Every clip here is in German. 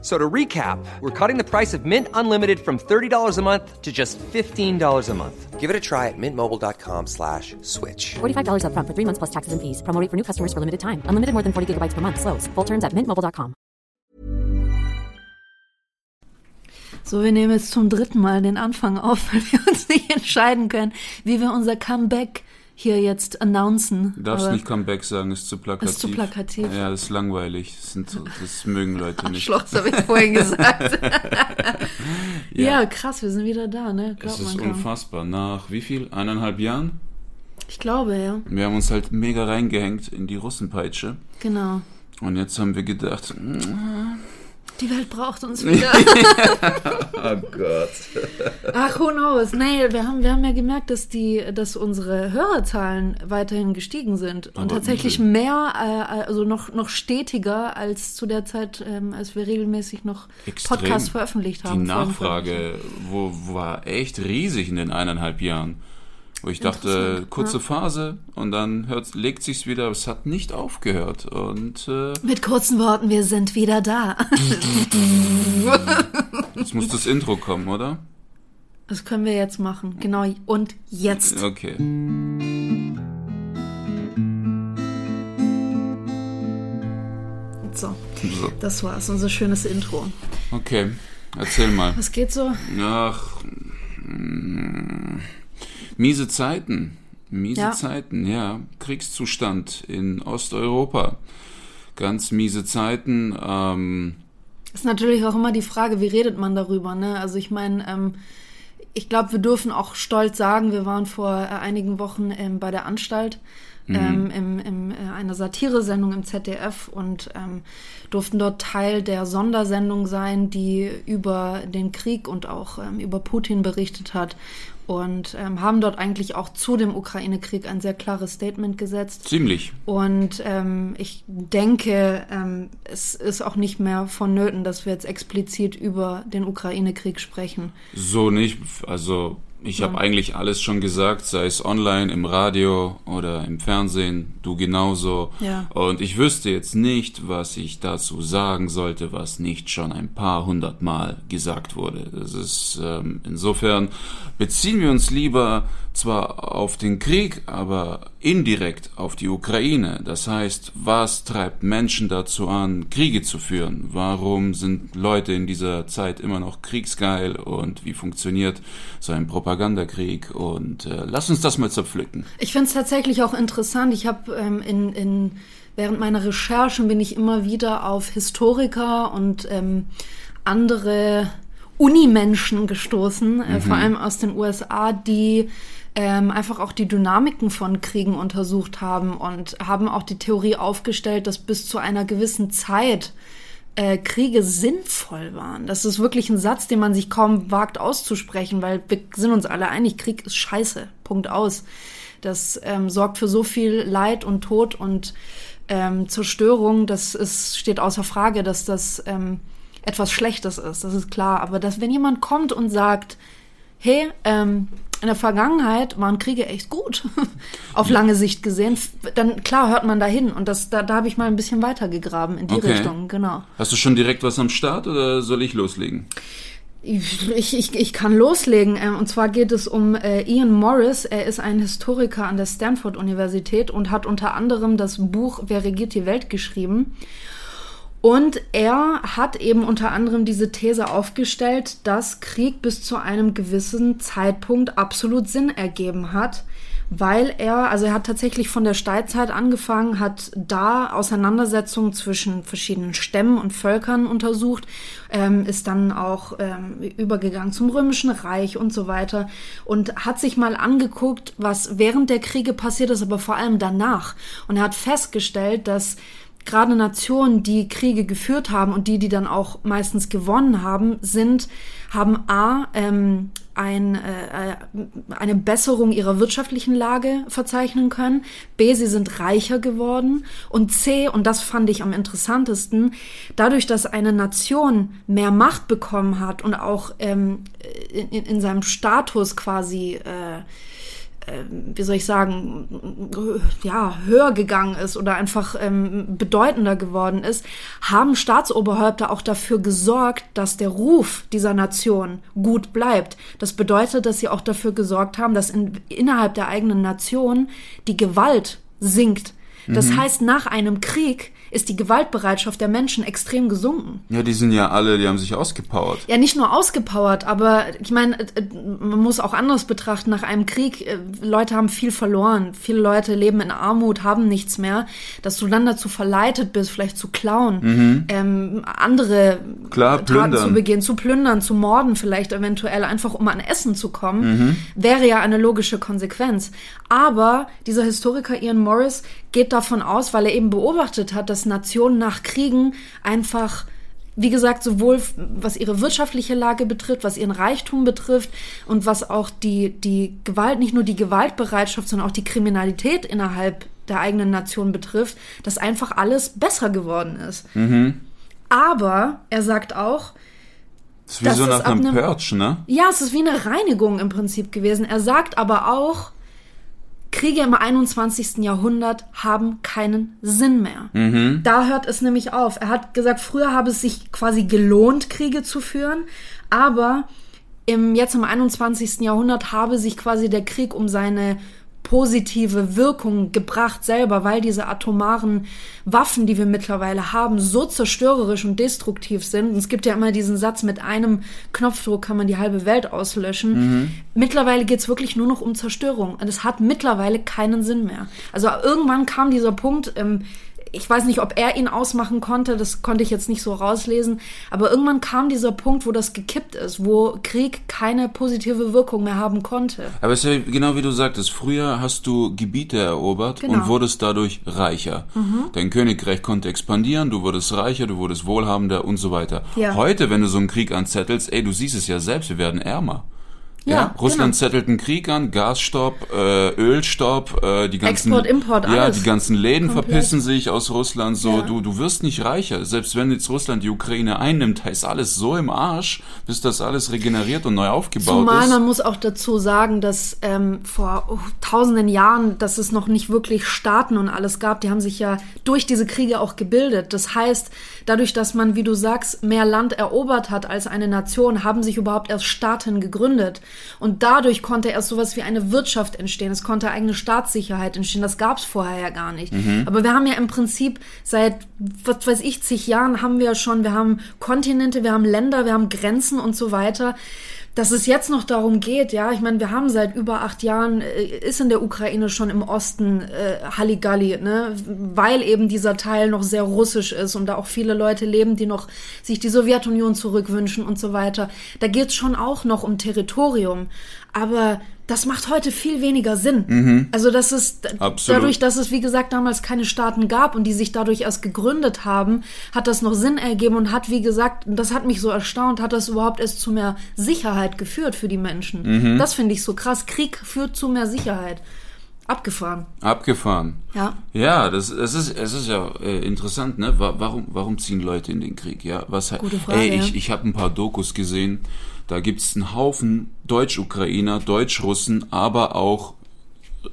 So to recap, we're cutting the price of Mint Unlimited from $30 a month to just $15 a month. Give it a try at mintmobile.com slash switch. $45 upfront for three months plus taxes and fees. Promo rate for new customers for limited time. Unlimited more than 40 gigabytes per month. Slows. Full terms at mintmobile.com. So, wir nehmen jetzt zum dritten Mal den Anfang auf, weil wir uns nicht entscheiden können, wie wir unser Comeback hier jetzt announcen. Du darfst nicht Comeback sagen, ist zu plakativ. Ist zu plakativ. Ja, das ist langweilig. Das, sind, so- das mögen Leute nicht. Schloss habe ich vorhin gesagt. ja. krass, wir sind wieder da, ne? Es Glaubt ist unfassbar. Nach wie viel? Eineinhalb Jahren? Ich glaube, ja. Wir haben uns halt mega reingehängt in die Russenpeitsche. Genau. Und jetzt haben wir gedacht, mm, Die Welt braucht uns wieder. oh Gott. Ach, who knows? Nee, wir haben, wir haben ja gemerkt, dass die, dass unsere Hörerzahlen weiterhin gestiegen sind und Aber tatsächlich wie mehr, äh, also noch, noch stetiger als zu der Zeit, ähm, als wir regelmäßig noch Extrem. Podcasts veröffentlicht haben. Die Nachfrage wo, war echt riesig in den eineinhalb Jahren. Wo ich dachte, kurze ja. Phase und dann hört, legt sich's wieder, aber es hat nicht aufgehört. Und äh, Mit kurzen Worten, wir sind wieder da. jetzt muss das Intro kommen, oder? Das können wir jetzt machen. Genau. Und jetzt. Okay. So, So, das war's. Unser schönes Intro. okay. Erzähl mal. Was geht so? Ach, mm, miese Zeiten. Miese Ja. Zeiten, ja. Kriegszustand in Osteuropa. Ganz miese Zeiten. Ähm, Ist natürlich auch immer die Frage, wie redet man darüber, ne? Also ich meine, ähm, ich glaube, wir dürfen auch stolz sagen, wir waren vor äh, einigen Wochen ähm, bei der Anstalt ähm, im, im, äh, einer Satiresendung im ZDF und ähm, durften dort Teil der Sondersendung sein, die über den Krieg und auch ähm, über Putin berichtet hat und ähm, haben dort eigentlich auch zu dem Ukraine-Krieg ein sehr klares Statement gesetzt. ziemlich. Und ähm, ich denke, ähm, es ist auch nicht mehr vonnöten, dass wir jetzt explizit über den Ukraine-Krieg sprechen. So nicht. Also ich habe eigentlich alles schon gesagt, sei es online, im Radio oder im Fernsehen, du genauso. Ja. Und ich wüsste jetzt nicht, was ich dazu sagen sollte, was nicht schon ein paar hundert Mal gesagt wurde. Das ist ähm, insofern beziehen wir uns lieber zwar auf den Krieg, aber indirekt auf die Ukraine. Das heißt, was treibt Menschen dazu an, Kriege zu führen? Warum sind Leute in dieser Zeit immer noch kriegsgeil und wie funktioniert so ein Propagandakrieg? Und äh, lass uns das mal zerpflücken. Ich finde es tatsächlich auch interessant. Ich habe ähm, in, in, während meiner Recherchen bin ich immer wieder auf Historiker und ähm, andere Unimenschen gestoßen, äh, vor allem aus den USA, die ähm, einfach auch die Dynamiken von Kriegen untersucht haben und haben auch die Theorie aufgestellt, dass bis zu einer gewissen Zeit äh, Kriege sinnvoll waren. Das ist wirklich ein Satz, den man sich kaum wagt auszusprechen, weil wir sind uns alle einig, Krieg ist scheiße. Punkt aus. Das ähm, sorgt für so viel Leid und Tod und ähm, Zerstörung. Das ist, steht außer Frage, dass das ähm, etwas Schlechtes ist. Das ist klar. Aber dass, wenn jemand kommt und sagt, hey, ähm, in der Vergangenheit waren Kriege echt gut, auf lange Sicht gesehen, dann klar hört man dahin. Und das, da, da habe ich mal ein bisschen weiter gegraben in die Okay. Richtung, genau. Hast du schon direkt was am Start oder soll ich loslegen? Ich, ich, ich kann loslegen. Ähm, Und zwar geht es um äh, Ian Morris. Er ist ein Historiker an der Stanford-Universität und hat unter anderem das Buch Wer regiert die Welt geschrieben. Und er hat eben unter anderem diese These aufgestellt, dass Krieg bis zu einem gewissen Zeitpunkt absolut Sinn ergeben hat, weil er, also er hat tatsächlich von der Steinzeit angefangen, hat da Auseinandersetzungen zwischen verschiedenen Stämmen und Völkern untersucht, ähm, ist dann auch ähm, übergegangen zum Römischen Reich und so weiter und hat sich mal angeguckt, was während der Kriege passiert ist, aber vor allem danach. Und er hat festgestellt, dass gerade Nationen, die Kriege geführt haben und die, die dann auch meistens gewonnen haben, sind, haben A, ähm, ein, äh, eine Besserung ihrer wirtschaftlichen Lage verzeichnen können. B, sie sind reicher geworden. Und C, und das fand ich am interessantesten, dadurch, dass eine Nation mehr Macht bekommen hat und auch ähm, in, in seinem Status quasi äh, wie soll ich sagen, ja, höher gegangen ist oder einfach ähm, bedeutender geworden ist, haben Staatsoberhäupter auch dafür gesorgt, dass der Ruf dieser Nation gut bleibt. Das bedeutet, dass sie auch dafür gesorgt haben, dass in, innerhalb der eigenen Nation die Gewalt sinkt. Das Mhm. heißt, nach einem Krieg ist die Gewaltbereitschaft der Menschen extrem gesunken. Ja, die sind ja alle, die haben sich ausgepowert. Ja, nicht nur ausgepowert, aber ich meine, äh, äh, man muss auch anders betrachten. Nach einem Krieg, äh, Leute haben viel verloren. Viele Leute leben in Armut, haben nichts mehr. Dass du dann dazu verleitet bist, vielleicht zu klauen, ähm, andere Mhm. Klar, Taten plündern. zu begehen, zu plündern, zu morden vielleicht eventuell, einfach um an Essen zu kommen, Mhm. wäre ja eine logische Konsequenz. Aber dieser Historiker Ian Morris geht davon aus, weil er eben beobachtet hat, dass Nationen nach Kriegen einfach wie gesagt, sowohl was ihre wirtschaftliche Lage betrifft, was ihren Reichtum betrifft und was auch die, die Gewalt, nicht nur die Gewaltbereitschaft, sondern auch die Kriminalität innerhalb der eigenen Nation betrifft, dass einfach alles besser geworden ist. Aber er sagt auch, Das ist wie so nach einem nem- Purge, ne? ja, es ist wie eine Reinigung im Prinzip gewesen. Er sagt aber auch, Kriege im 21. Jahrhundert haben keinen Sinn mehr. Da hört es nämlich auf. Er hat gesagt, früher habe es sich quasi gelohnt, Kriege zu führen, aber im, jetzt im 21. Jahrhundert habe sich quasi der Krieg um seine positive Wirkung gebracht selber, weil diese atomaren Waffen, die wir mittlerweile haben, so zerstörerisch und destruktiv sind. Und es gibt ja immer diesen Satz, mit einem Knopfdruck kann man die halbe Welt auslöschen. Mittlerweile geht's wirklich nur noch um Zerstörung. Und es hat mittlerweile keinen Sinn mehr. Also irgendwann kam dieser Punkt, ähm, ich weiß nicht, ob er ihn ausmachen konnte, das konnte ich jetzt nicht so rauslesen, aber irgendwann kam dieser Punkt, wo das gekippt ist, wo Krieg keine positive Wirkung mehr haben konnte. Aber es ist ja genau wie du sagtest, früher hast du Gebiete erobert Genau. und wurdest dadurch reicher. Dein Königreich konnte expandieren, du wurdest reicher, du wurdest wohlhabender und so weiter. Ja. Heute, wenn du so einen Krieg anzettelst, ey, du siehst es ja selbst, wir werden ärmer. Ja, Ja, Russland genau. zettelt einen Krieg an, Gasstopp, äh, Ölstopp, äh, die ganzen Export, Import, ja, alles. die ganzen Läden Komplett. verpissen sich aus Russland. So, Ja. du du wirst nicht reicher. Selbst wenn jetzt Russland die Ukraine einnimmt, ist alles so im Arsch, bis das alles regeneriert und neu aufgebaut Zumal ist. man muss auch dazu sagen, dass ähm, vor oh, tausenden Jahren, dass es noch nicht wirklich Staaten und alles gab, die haben sich ja durch diese Kriege auch gebildet. Das heißt, dadurch, dass man, wie du sagst, mehr Land erobert hat als eine Nation, haben sich überhaupt erst Staaten gegründet. Und dadurch konnte erst sowas wie eine Wirtschaft entstehen. Es konnte eigene Staatssicherheit entstehen. Das gab es vorher ja gar nicht. Aber wir haben ja im Prinzip seit, was weiß ich, zig Jahren haben wir schon, wir haben Kontinente, wir haben Länder, wir haben Grenzen und so weiter dass es jetzt noch darum geht, ja, ich meine, wir haben seit über acht Jahren, äh, ist in der Ukraine schon im Osten äh, Halligalli, ne, weil eben dieser Teil noch sehr russisch ist und da auch viele Leute leben, die noch sich die Sowjetunion zurückwünschen und so weiter. Da geht's schon auch noch um Territorium, aber das macht heute viel weniger Sinn. Also das ist Absolut. dadurch, dass es wie gesagt damals keine Staaten gab und die sich dadurch erst gegründet haben, hat das noch Sinn ergeben und hat wie gesagt, und das hat mich so erstaunt, hat das überhaupt erst zu mehr Sicherheit geführt für die Menschen. Das finde ich so krass. Krieg führt zu mehr Sicherheit. Abgefahren. Abgefahren. Ja. Ja, das, es ist, es ist ja äh, interessant, ne? Wa- Warum, warum ziehen Leute in den Krieg? Ja, was Gute Frage, Ey, ich, ich habe ein paar Dokus gesehen. Da gibt's einen Haufen Deutsch-Ukrainer, Deutsch-Russen, aber auch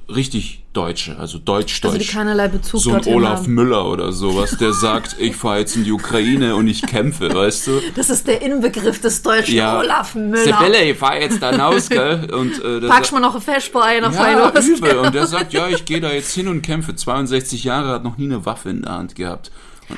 richtig Deutsche, also Deutsch-Deutsch. Also die keinerlei Bezug so ein Olaf haben. Müller oder sowas, der sagt, ich fahre jetzt in die Ukraine und ich kämpfe, weißt du? Das ist der Inbegriff des deutschen Ja, Olaf Müller. Sibylle, ich fahr jetzt da raus, gell? Und, äh, Packst mal noch ein Feschbar ein auf ja, übel. Und der sagt, ja, ich gehe da jetzt hin und kämpfe. 62 Jahre, hat noch nie eine Waffe in der Hand gehabt.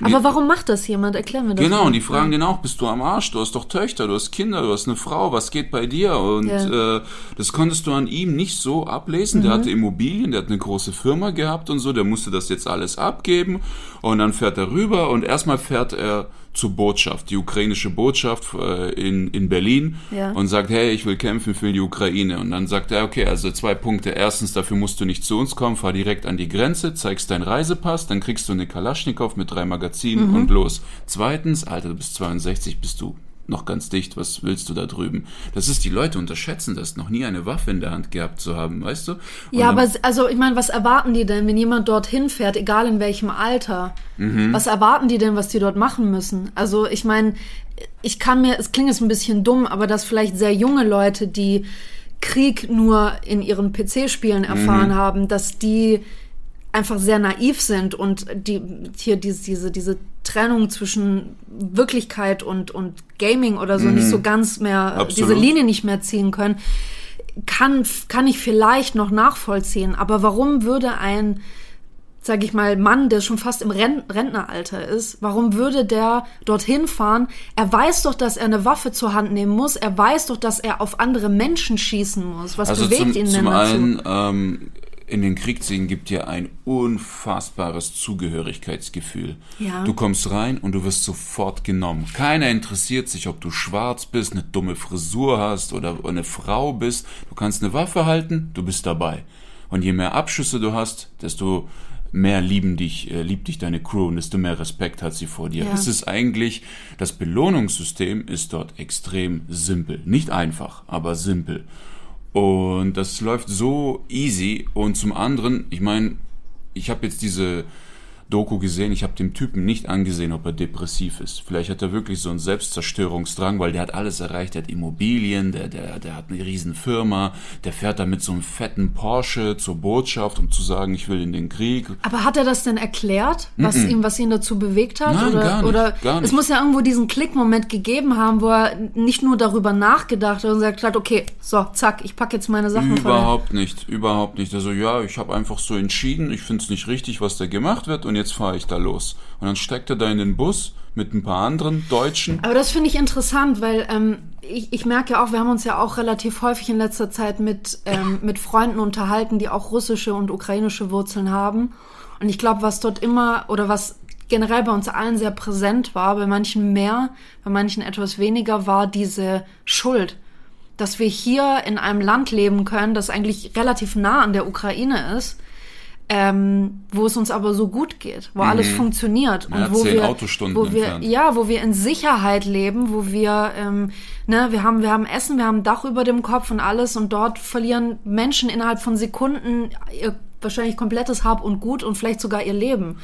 Aber warum macht das jemand? Erklär mir das. Genau, und die fragen den auch, bist du am Arsch? Du hast doch Töchter, du hast Kinder, du hast eine Frau, was geht bei dir? Und Ja. äh, das konntest du an ihm nicht so ablesen. Mhm. Der hatte Immobilien, der hat eine große Firma gehabt und so, der musste das jetzt alles abgeben. Und dann fährt er rüber und erstmal fährt er zur Botschaft, die ukrainische Botschaft äh, in, in Berlin Ja. und sagt, hey, ich will kämpfen für die Ukraine. Und dann sagt er, okay, also zwei Punkte. Erstens, dafür musst du nicht zu uns kommen, fahr direkt an die Grenze, zeigst deinen Reisepass, dann kriegst du eine Kalaschnikow mit drei Magazinen und los. Zweitens, Alter, du bist 62, bist du noch ganz dicht, was willst du da drüben? Das ist, die Leute unterschätzen das, noch nie eine Waffe in der Hand gehabt zu haben, weißt du? Und Ja, aber also ich meine, was erwarten die denn, wenn jemand dorthin fährt, egal in welchem Alter? Mhm. Was erwarten die denn, was die dort machen müssen? Also ich meine, ich kann mir, es klingt jetzt ein bisschen dumm, aber dass vielleicht sehr junge Leute, die Krieg nur in ihren PC-Spielen Mhm. erfahren haben, dass die einfach sehr naiv sind und die hier diese diese diese Trennung zwischen Wirklichkeit und und Gaming oder so nicht so ganz mehr Mhm. Absolut. diese Linie nicht mehr ziehen können, kann kann ich vielleicht noch nachvollziehen. Aber warum würde ein sag ich mal, Mann, der schon fast im Ren Rentneralter ist, warum würde der dorthin fahren? Er weiß doch, dass er eine Waffe zur Hand nehmen muss. Er weiß doch, dass er auf andere Menschen schießen muss. Was Also bewegt zum, ihn denn zum dazu? einen, ähm, in den Krieg ziehen gibt dir ein unfassbares Zugehörigkeitsgefühl. Ja. Du kommst rein und du wirst sofort genommen. Keiner interessiert sich, ob du schwarz bist, eine dumme Frisur hast oder eine Frau bist. Du kannst eine Waffe halten, du bist dabei. Und je mehr Abschüsse du hast, desto mehr lieben dich, äh, liebt dich deine Crew und desto mehr Respekt hat sie vor dir. Ja. Es ist eigentlich, das Belohnungssystem ist dort extrem simpel. Nicht einfach, aber simpel. Und das läuft so easy. Und zum anderen, ich meine, ich habe jetzt diese Doku gesehen, ich habe dem Typen nicht angesehen, ob er depressiv ist. Vielleicht hat er wirklich so einen Selbstzerstörungsdrang, weil der hat alles erreicht, der hat Immobilien, der, der, der hat eine riesen Firma, der fährt da mit so einem fetten Porsche zur Botschaft, um zu sagen, ich will in den Krieg. Aber hat er das denn erklärt, was ihm, was ihn dazu bewegt hat? Nein, oder, gar nicht, oder gar es nicht. muss ja irgendwo diesen Klickmoment gegeben haben, wo er nicht nur darüber nachgedacht hat und gesagt hat, okay, so, zack, ich packe jetzt meine Sachen Überhaupt nicht, überhaupt nicht. Also ja, ich habe einfach so entschieden, ich finde es nicht richtig, was da gemacht wird und jetzt fahre ich da los. Und dann steckt er da in den Bus mit ein paar anderen Deutschen. Aber das finde ich interessant, weil ähm, ich, ich merke ja auch, wir haben uns ja auch relativ häufig in letzter Zeit mit, ähm, mit Freunden unterhalten, die auch russische und ukrainische Wurzeln haben. Und ich glaube, was dort immer oder was generell bei uns allen sehr präsent war, bei manchen mehr, bei manchen etwas weniger, war diese Schuld. Dass wir hier in einem Land leben können, das eigentlich relativ nah an der Ukraine ist, ähm, wo es uns aber so gut geht, wo alles funktioniert Mhm. Ja, und wo wir, wo wir, entfernt. ja, wo wir in Sicherheit leben, wo wir, ähm, ne, wir haben, wir haben Essen, wir haben Dach über dem Kopf und alles und dort verlieren Menschen innerhalb von Sekunden ihr wahrscheinlich komplettes Hab und Gut und vielleicht sogar ihr Leben.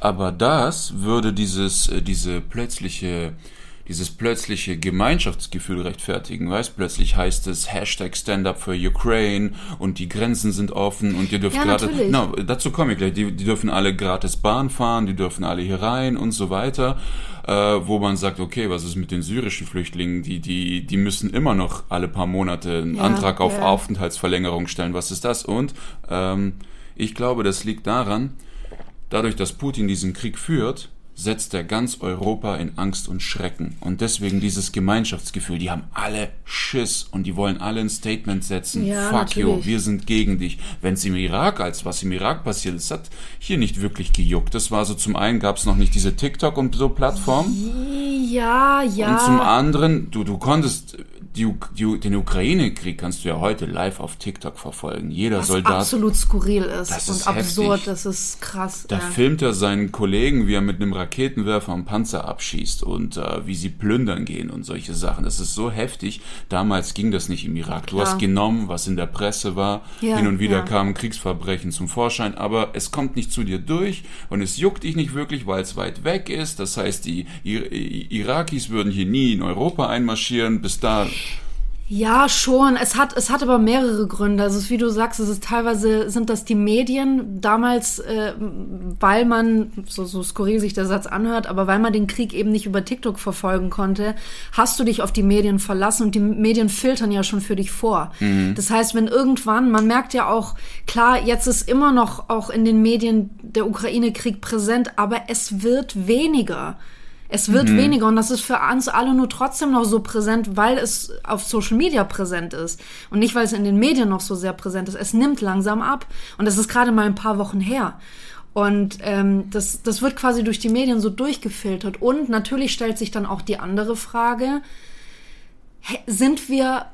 Aber das würde dieses, äh, diese plötzliche, dieses plötzliche Gemeinschaftsgefühl rechtfertigen. Weißt, plötzlich heißt es Hashtag Stand Up for Ukraine und die Grenzen sind offen und ihr dürft Ja, gerade, natürlich. no, dazu komme ich gleich, die, die dürfen alle gratis Bahn fahren, die dürfen alle hier rein und so weiter, äh, wo man sagt, okay, was ist mit den syrischen Flüchtlingen, die, die, die müssen immer noch alle paar Monate einen Ja, Antrag auf ja. Aufenthaltsverlängerung stellen, was ist das? Und ähm, ich glaube, das liegt daran, Dadurch, dass Putin diesen Krieg führt, setzt er ganz Europa in Angst und Schrecken. Und deswegen dieses Gemeinschaftsgefühl, die haben alle Schiss und die wollen alle ein Statement setzen. Ja, Fuck you, natürlich. wir sind gegen dich. Wenn es im Irak, als was im Irak passiert ist, hat hier nicht wirklich gejuckt. Das war so, zum einen gab es noch nicht diese TikTok und so Plattformen. Ja, ja. Und zum anderen, du, du konntest, die, die, den Ukraine-Krieg kannst du ja heute live auf TikTok verfolgen. Jeder was Soldat absolut skurril ist Das und ist absurd, heftig. das ist krass. Da ja. filmt er seinen Kollegen, wie er mit einem Raketenwerfer einen Panzer abschießt und äh, wie sie plündern gehen und solche Sachen. Das ist so heftig. Damals ging das nicht im Irak. Du Klar. hast genommen, was in der Presse war. Ja, Hin und wieder ja. kamen Kriegsverbrechen zum Vorschein, aber es kommt nicht zu dir durch und es juckt dich nicht wirklich, weil es weit weg ist. Das heißt, die Ir Irakis würden hier nie in Europa einmarschieren. Bis da Ja, schon. Es hat, es hat aber mehrere Gründe. Also ist, wie du sagst, es ist teilweise sind das die Medien damals, äh, weil man so, so skurril sich der Satz anhört, aber weil man den Krieg eben nicht über TikTok verfolgen konnte, hast du dich auf die Medien verlassen und die Medien filtern ja schon für dich vor. Das heißt, wenn irgendwann, man merkt ja auch, klar, jetzt ist immer noch auch in den Medien der Ukraine-Krieg präsent, aber es wird weniger. Es wird weniger und das ist für uns alle nur trotzdem noch so präsent, weil es auf Social Media präsent ist und nicht, weil es in den Medien noch so sehr präsent ist. Es nimmt langsam ab und das ist gerade mal ein paar Wochen her. Und ähm, das, das wird quasi durch die Medien so durchgefiltert. Und natürlich stellt sich dann auch die andere Frage, sind wir,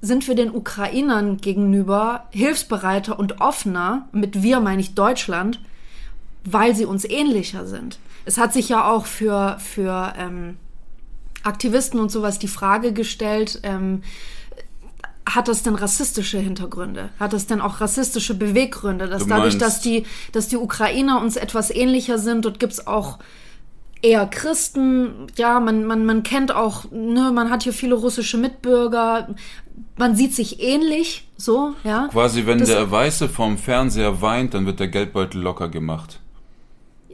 sind wir den Ukrainern gegenüber hilfsbereiter und offener, mit wir meine ich Deutschland, weil sie uns ähnlicher sind? Es hat sich ja auch für, für ähm, Aktivisten und sowas die Frage gestellt, ähm, hat das denn rassistische Hintergründe? Hat das denn auch rassistische Beweggründe? Dass Du dadurch, dass die, dass die Ukrainer uns etwas ähnlicher sind, dort gibt's auch eher Christen, ja, man, man, man kennt auch, ne, man hat hier viele russische Mitbürger, man sieht sich ähnlich, so, ja. Quasi, wenn Das- der Weiße vorm Fernseher weint, dann wird der Geldbeutel locker gemacht.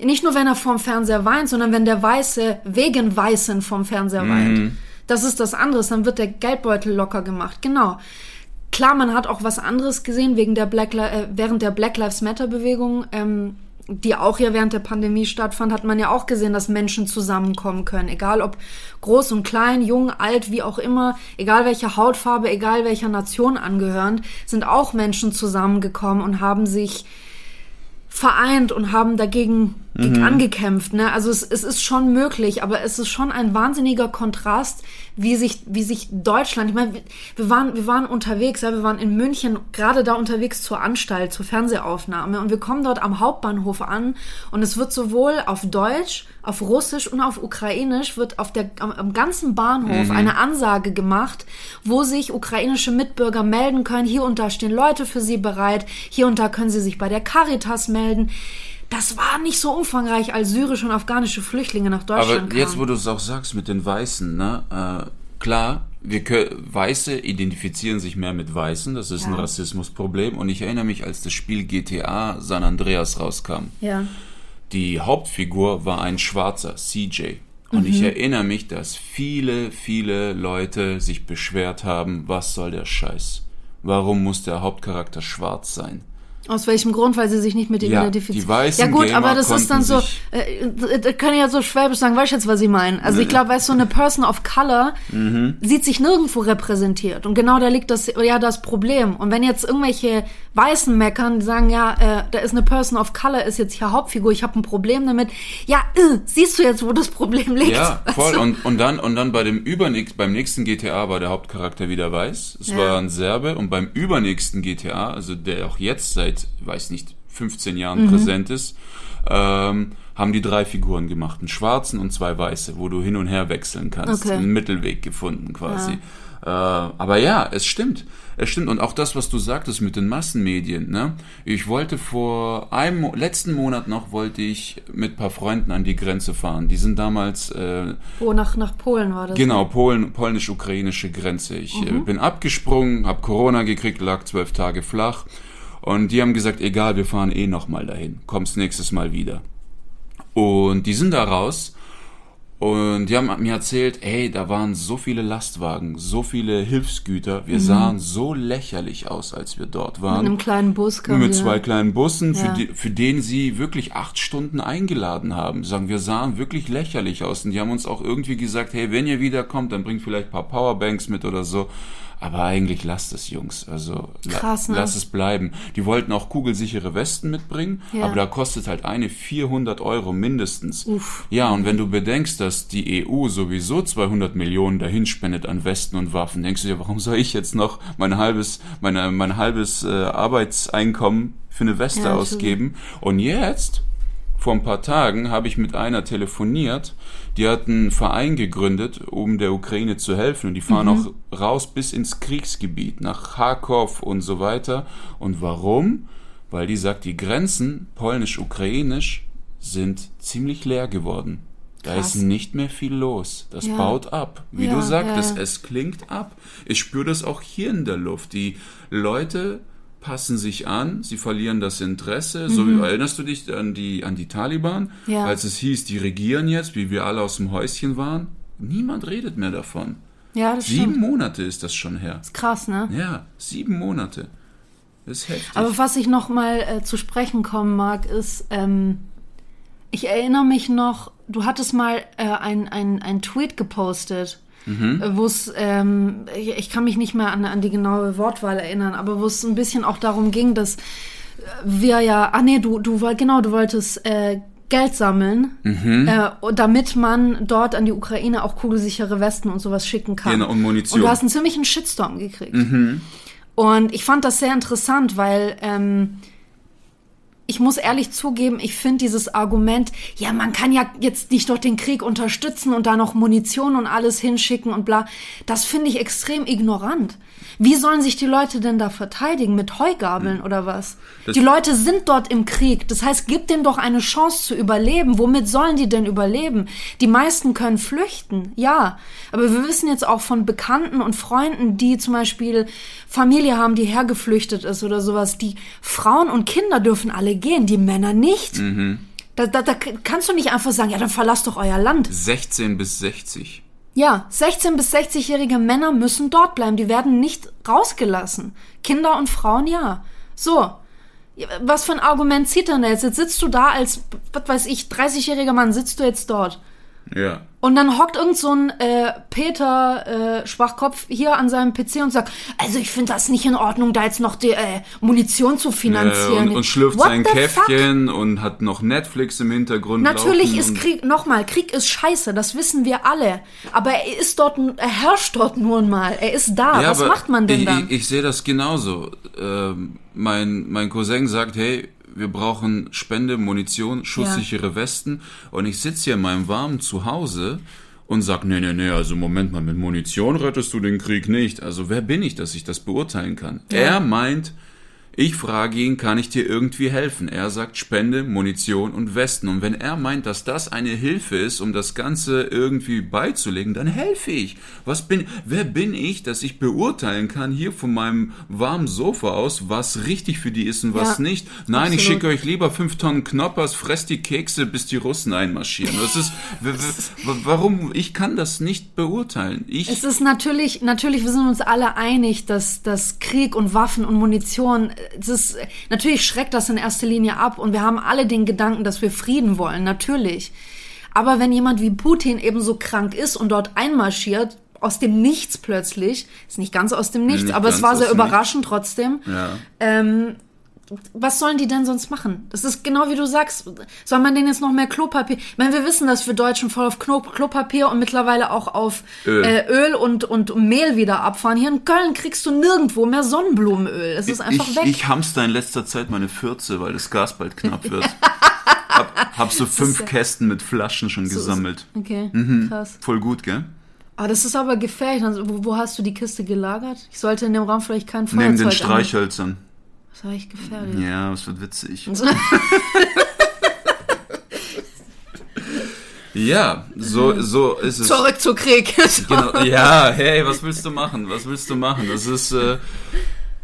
Nicht nur, wenn er vorm Fernseher weint, sondern wenn der Weiße wegen Weißen vorm Fernseher weint. Das ist das andere, dann wird der Geldbeutel locker gemacht. Genau. Klar, man hat auch was anderes gesehen wegen der Black Li äh, während der Black Lives Matter Bewegung, ähm, die auch ja während der Pandemie stattfand, hat man ja auch gesehen, dass Menschen zusammenkommen können, egal ob groß und klein, jung, alt, wie auch immer, egal welcher Hautfarbe, egal welcher Nation angehören, sind auch Menschen zusammengekommen und haben sich vereint und haben dagegen gegen angekämpft. Ne? Also es, es ist schon möglich, aber es ist schon ein wahnsinniger Kontrast, wie sich, wie sich Deutschland, ich meine, wir- waren, wir waren unterwegs, ja, wir waren in München, gerade da unterwegs zur Anstalt, zur Fernsehaufnahme und wir kommen dort am Hauptbahnhof an und es wird sowohl auf Deutsch, auf Russisch und auf Ukrainisch wird auf der, am, am ganzen Bahnhof eine Ansage gemacht, wo sich ukrainische Mitbürger melden können. Hier und da stehen Leute für sie bereit. Hier und da können sie sich bei der Caritas melden. Das war nicht so umfangreich, als syrische und afghanische Flüchtlinge nach Deutschland Aber kamen. jetzt, wo du es auch sagst mit den Weißen, ne? Äh, klar, wir kö- Weiße identifizieren sich mehr mit Weißen, das ist ein Ja. Rassismusproblem. Und ich erinnere mich, als das Spiel GTA San Andreas rauskam. ja. Die Hauptfigur war ein Schwarzer, CJ. Und ich erinnere mich, dass viele, viele Leute sich beschwert haben, was soll der Scheiß? Warum muss der Hauptcharakter schwarz sein? Aus welchem Grund? Weil sie sich nicht mit ihm Ja, identifizieren. die weißen Ja gut, Gamer aber das ist dann so, konnten äh, das kann ich ja so schwäbisch sagen, weißt du jetzt, was ich meine? Also ich glaube, weißt du, eine Person of Color Mhm. sieht sich nirgendwo repräsentiert. Und genau da liegt das ja das Problem. Und wenn jetzt irgendwelche Weißen meckern, die sagen, ja, äh, da ist eine Person of Color, ist jetzt hier Hauptfigur, ich habe ein Problem damit. Ja, äh, siehst du jetzt, wo das Problem liegt? Ja, voll. du? Und, und dann, und dann bei dem übernächsten, beim nächsten GTA war der Hauptcharakter wieder weiß. Es Ja. war ein Serbe. Und beim übernächsten GTA, also der auch jetzt seit, weiß nicht, 15 Jahren Mhm. präsent ist, ähm, haben die drei Figuren gemacht. Einen schwarzen und zwei weiße, wo du hin und her wechseln kannst. Okay. Einen Mittelweg gefunden quasi. Äh, aber ja, es stimmt. Es stimmt. Und auch das, was du sagtest mit den Massenmedien, ne? Ich wollte vor einem Mo letzten Monat noch wollte ich mit ein paar Freunden an die Grenze fahren. Die sind damals äh, Wo nach, nach Polen war das? Genau, Polen, polnisch-ukrainische Grenze. Ich äh, bin abgesprungen, habe Corona gekriegt, lag zwölf Tage flach. Und die haben gesagt, egal, wir fahren eh nochmal dahin. Kommst nächstes Mal wieder. Und die sind da raus und die haben mir erzählt, hey, da waren so viele Lastwagen, so viele Hilfsgüter. Wir sahen so lächerlich aus, als wir dort waren. In einem kleinen Bus Mit die, zwei kleinen Bussen, für, Ja. die, für den sie wirklich acht Stunden eingeladen haben. Sagen, wir sahen wirklich lächerlich aus. Und die haben uns auch irgendwie gesagt, hey, wenn ihr wiederkommt, dann bringt vielleicht ein paar Powerbanks mit oder so. Aber eigentlich lasst es, Jungs. Also Krass, ne? lass es bleiben. Die wollten auch kugelsichere Westen mitbringen, Ja. aber da kostet halt eine 400 Euro mindestens. Uff. Ja, und wenn du bedenkst, dass die EU sowieso 200 Millionen dahin spendet an Westen und Waffen, denkst du dir, warum soll ich jetzt noch mein halbes, meine, mein halbes äh, Arbeitseinkommen für eine Weste Ja, ausgeben? Und jetzt, vor ein paar Tagen, habe ich mit einer telefoniert, die hat einen Verein gegründet, um der Ukraine zu helfen. Und die fahren Mhm. auch raus bis ins Kriegsgebiet, nach Kharkov und so weiter. Und warum? Weil die sagt, die Grenzen polnisch-ukrainisch sind ziemlich leer geworden. Da Krass. ist nicht mehr viel los. Das Ja. baut ab. Wie Ja, du sagtest, ja. es klingt ab. Ich spüre das auch hier in der Luft. Die Leute passen sich an, sie verlieren das Interesse. So erinnerst du dich an die an die Taliban, Mhm. Ja. als es hieß, die regieren jetzt, wie wir alle aus dem Häuschen waren? Niemand redet mehr davon. Ja, das Sieben stimmt. Monate ist das schon her. Krass, ne? Ja, sieben Monate. Das ist heftig. Aber was ich noch mal äh, zu sprechen kommen mag, ist, ähm, ich erinnere mich noch, du hattest mal äh, ein, ein, ein Tweet gepostet, äh, wo es, ähm, ich, kann mich nicht mehr an, an die genaue Wortwahl erinnern, aber wo es ein bisschen auch darum ging, dass wir ja, ah nee, du, du genau, du wolltest äh, Geld sammeln, Mhm. äh, damit man dort an die Ukraine auch kugelsichere Westen und sowas schicken kann. Genau, und Munition. Und du hast einen ziemlichen Shitstorm gekriegt. Mhm. Und ich fand das sehr interessant, weil ähm, ich muss ehrlich zugeben, ich finde dieses Argument, ja, man kann ja jetzt nicht doch den Krieg unterstützen und da noch Munition und alles hinschicken und bla, das finde ich extrem ignorant. Wie sollen sich die Leute denn da verteidigen? Mit Heugabeln oder was? Hm. Das- die Leute sind dort im Krieg. Das heißt, gib denen doch eine Chance zu überleben. Womit sollen die denn überleben? Die meisten können flüchten, ja. Aber wir wissen jetzt auch von Bekannten und Freunden, die zum Beispiel Familie haben, die hergeflüchtet ist oder sowas. Die Frauen und Kinder dürfen alle gehen, die Männer nicht. Da, da, da kannst du nicht einfach sagen, ja, dann verlasst doch euer Land. 16 bis 60. Ja, 16- bis 60-jährige Männer müssen dort bleiben. Die werden nicht rausgelassen. Kinder und Frauen ja. So. Was für ein Argument zieht denn jetzt? Jetzt sitzt du da als, was weiß ich, 30-jähriger Mann, sitzt du jetzt dort. Ja. Und dann hockt irgend so ein äh, Peter äh, Schwachkopf hier an seinem PC und sagt, also ich finde das nicht in Ordnung, da jetzt noch die äh, Munition zu finanzieren. und, und schlürft What sein the fuck? Käffchen und hat noch Netflix im Hintergrund Natürlich ist Krieg, nochmal, Krieg ist scheiße, das wissen wir alle. Aber er ist dort, er herrscht dort nun mal. Er ist da. Ja, Was macht man denn ich, dann? Ich, ich sehe das genauso. Ähm, mein, mein Cousin sagt, hey, wir brauchen Spende, Munition, schusssichere Westen. Und ich sitze hier in meinem warmen Zuhause und sag, nee, nee, nee, also Moment mal, mit Munition rettest du den Krieg nicht. Also wer bin ich, dass ich das beurteilen kann? Er meint, ich frage ihn, kann ich dir irgendwie helfen? Er sagt Spende, Munition und Westen. Und wenn er meint, dass das eine Hilfe ist, um das Ganze irgendwie beizulegen, dann helfe ich. Was bin, wer bin ich, dass ich beurteilen kann hier von meinem warmen Sofa aus, was richtig für die ist und was Ja, nicht? Nein, ich absolut. schicke euch lieber fünf Tonnen Knoppers, fresst die Kekse, bis die Russen einmarschieren. Das ist, warum, ich kann das nicht beurteilen. Ich, Es ist natürlich, natürlich, wir sind uns alle einig, dass, dass Krieg und Waffen und Munition, es ist, natürlich schreckt das in erster Linie ab und wir haben alle den Gedanken, dass wir Frieden wollen, natürlich. Aber wenn jemand wie Putin eben so krank ist und dort einmarschiert, aus dem Nichts plötzlich, ist nicht ganz aus dem Nichts, Nicht aber es war sehr überraschend trotzdem. ja. Ähm, was sollen die denn sonst machen? Das ist genau wie du sagst. Soll man denen jetzt noch mehr Klopapier? Ich meine, wir wissen, dass wir Deutschen voll auf Kno Klopapier und mittlerweile auch auf Öl. Äh, Öl und, und Mehl wieder abfahren. Hier in Köln kriegst du nirgendwo mehr Sonnenblumenöl. Es ist einfach ich, weg. Ich hamster in letzter Zeit meine Fürze, weil das Gas bald knapp wird. hab, hab so fünf ja- Kästen mit Flaschen schon gesammelt. okay, Mhm. krass. Voll gut, gell? Ah, das ist aber gefährlich. Wo, wo hast du die Kiste gelagert? Ich sollte in dem Raum vielleicht kein Feuerzeug Neben den an- Streichhölzern. Das war echt gefährlich. Ja, das wird witzig. ja, so, so ist es. Zurück zu Krieg. Genau, ja, hey, was willst du machen? Was willst du machen? Das ist, äh,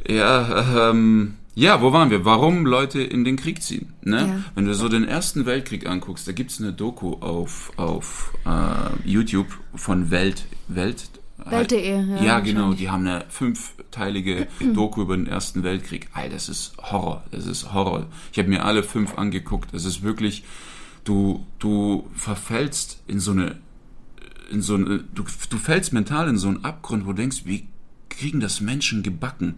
ja, ähm, ja, wo waren wir? Warum Leute in den Krieg ziehen? Ne? Ja. Wenn du so den Ersten Weltkrieg anguckst, da gibt's eine Doku auf, auf äh, YouTube von Welt, Welt, Welt.de, ja, Ja, genau, die haben eine fünfteilige Doku über den Ersten Weltkrieg. Ey, das ist Horror, das ist Horror. Ich habe mir alle fünf angeguckt. Das ist wirklich, du, du verfällst in so eine, in so eine, du, du fällst mental in so einen Abgrund, wo du denkst, wie kriegen das Menschen gebacken?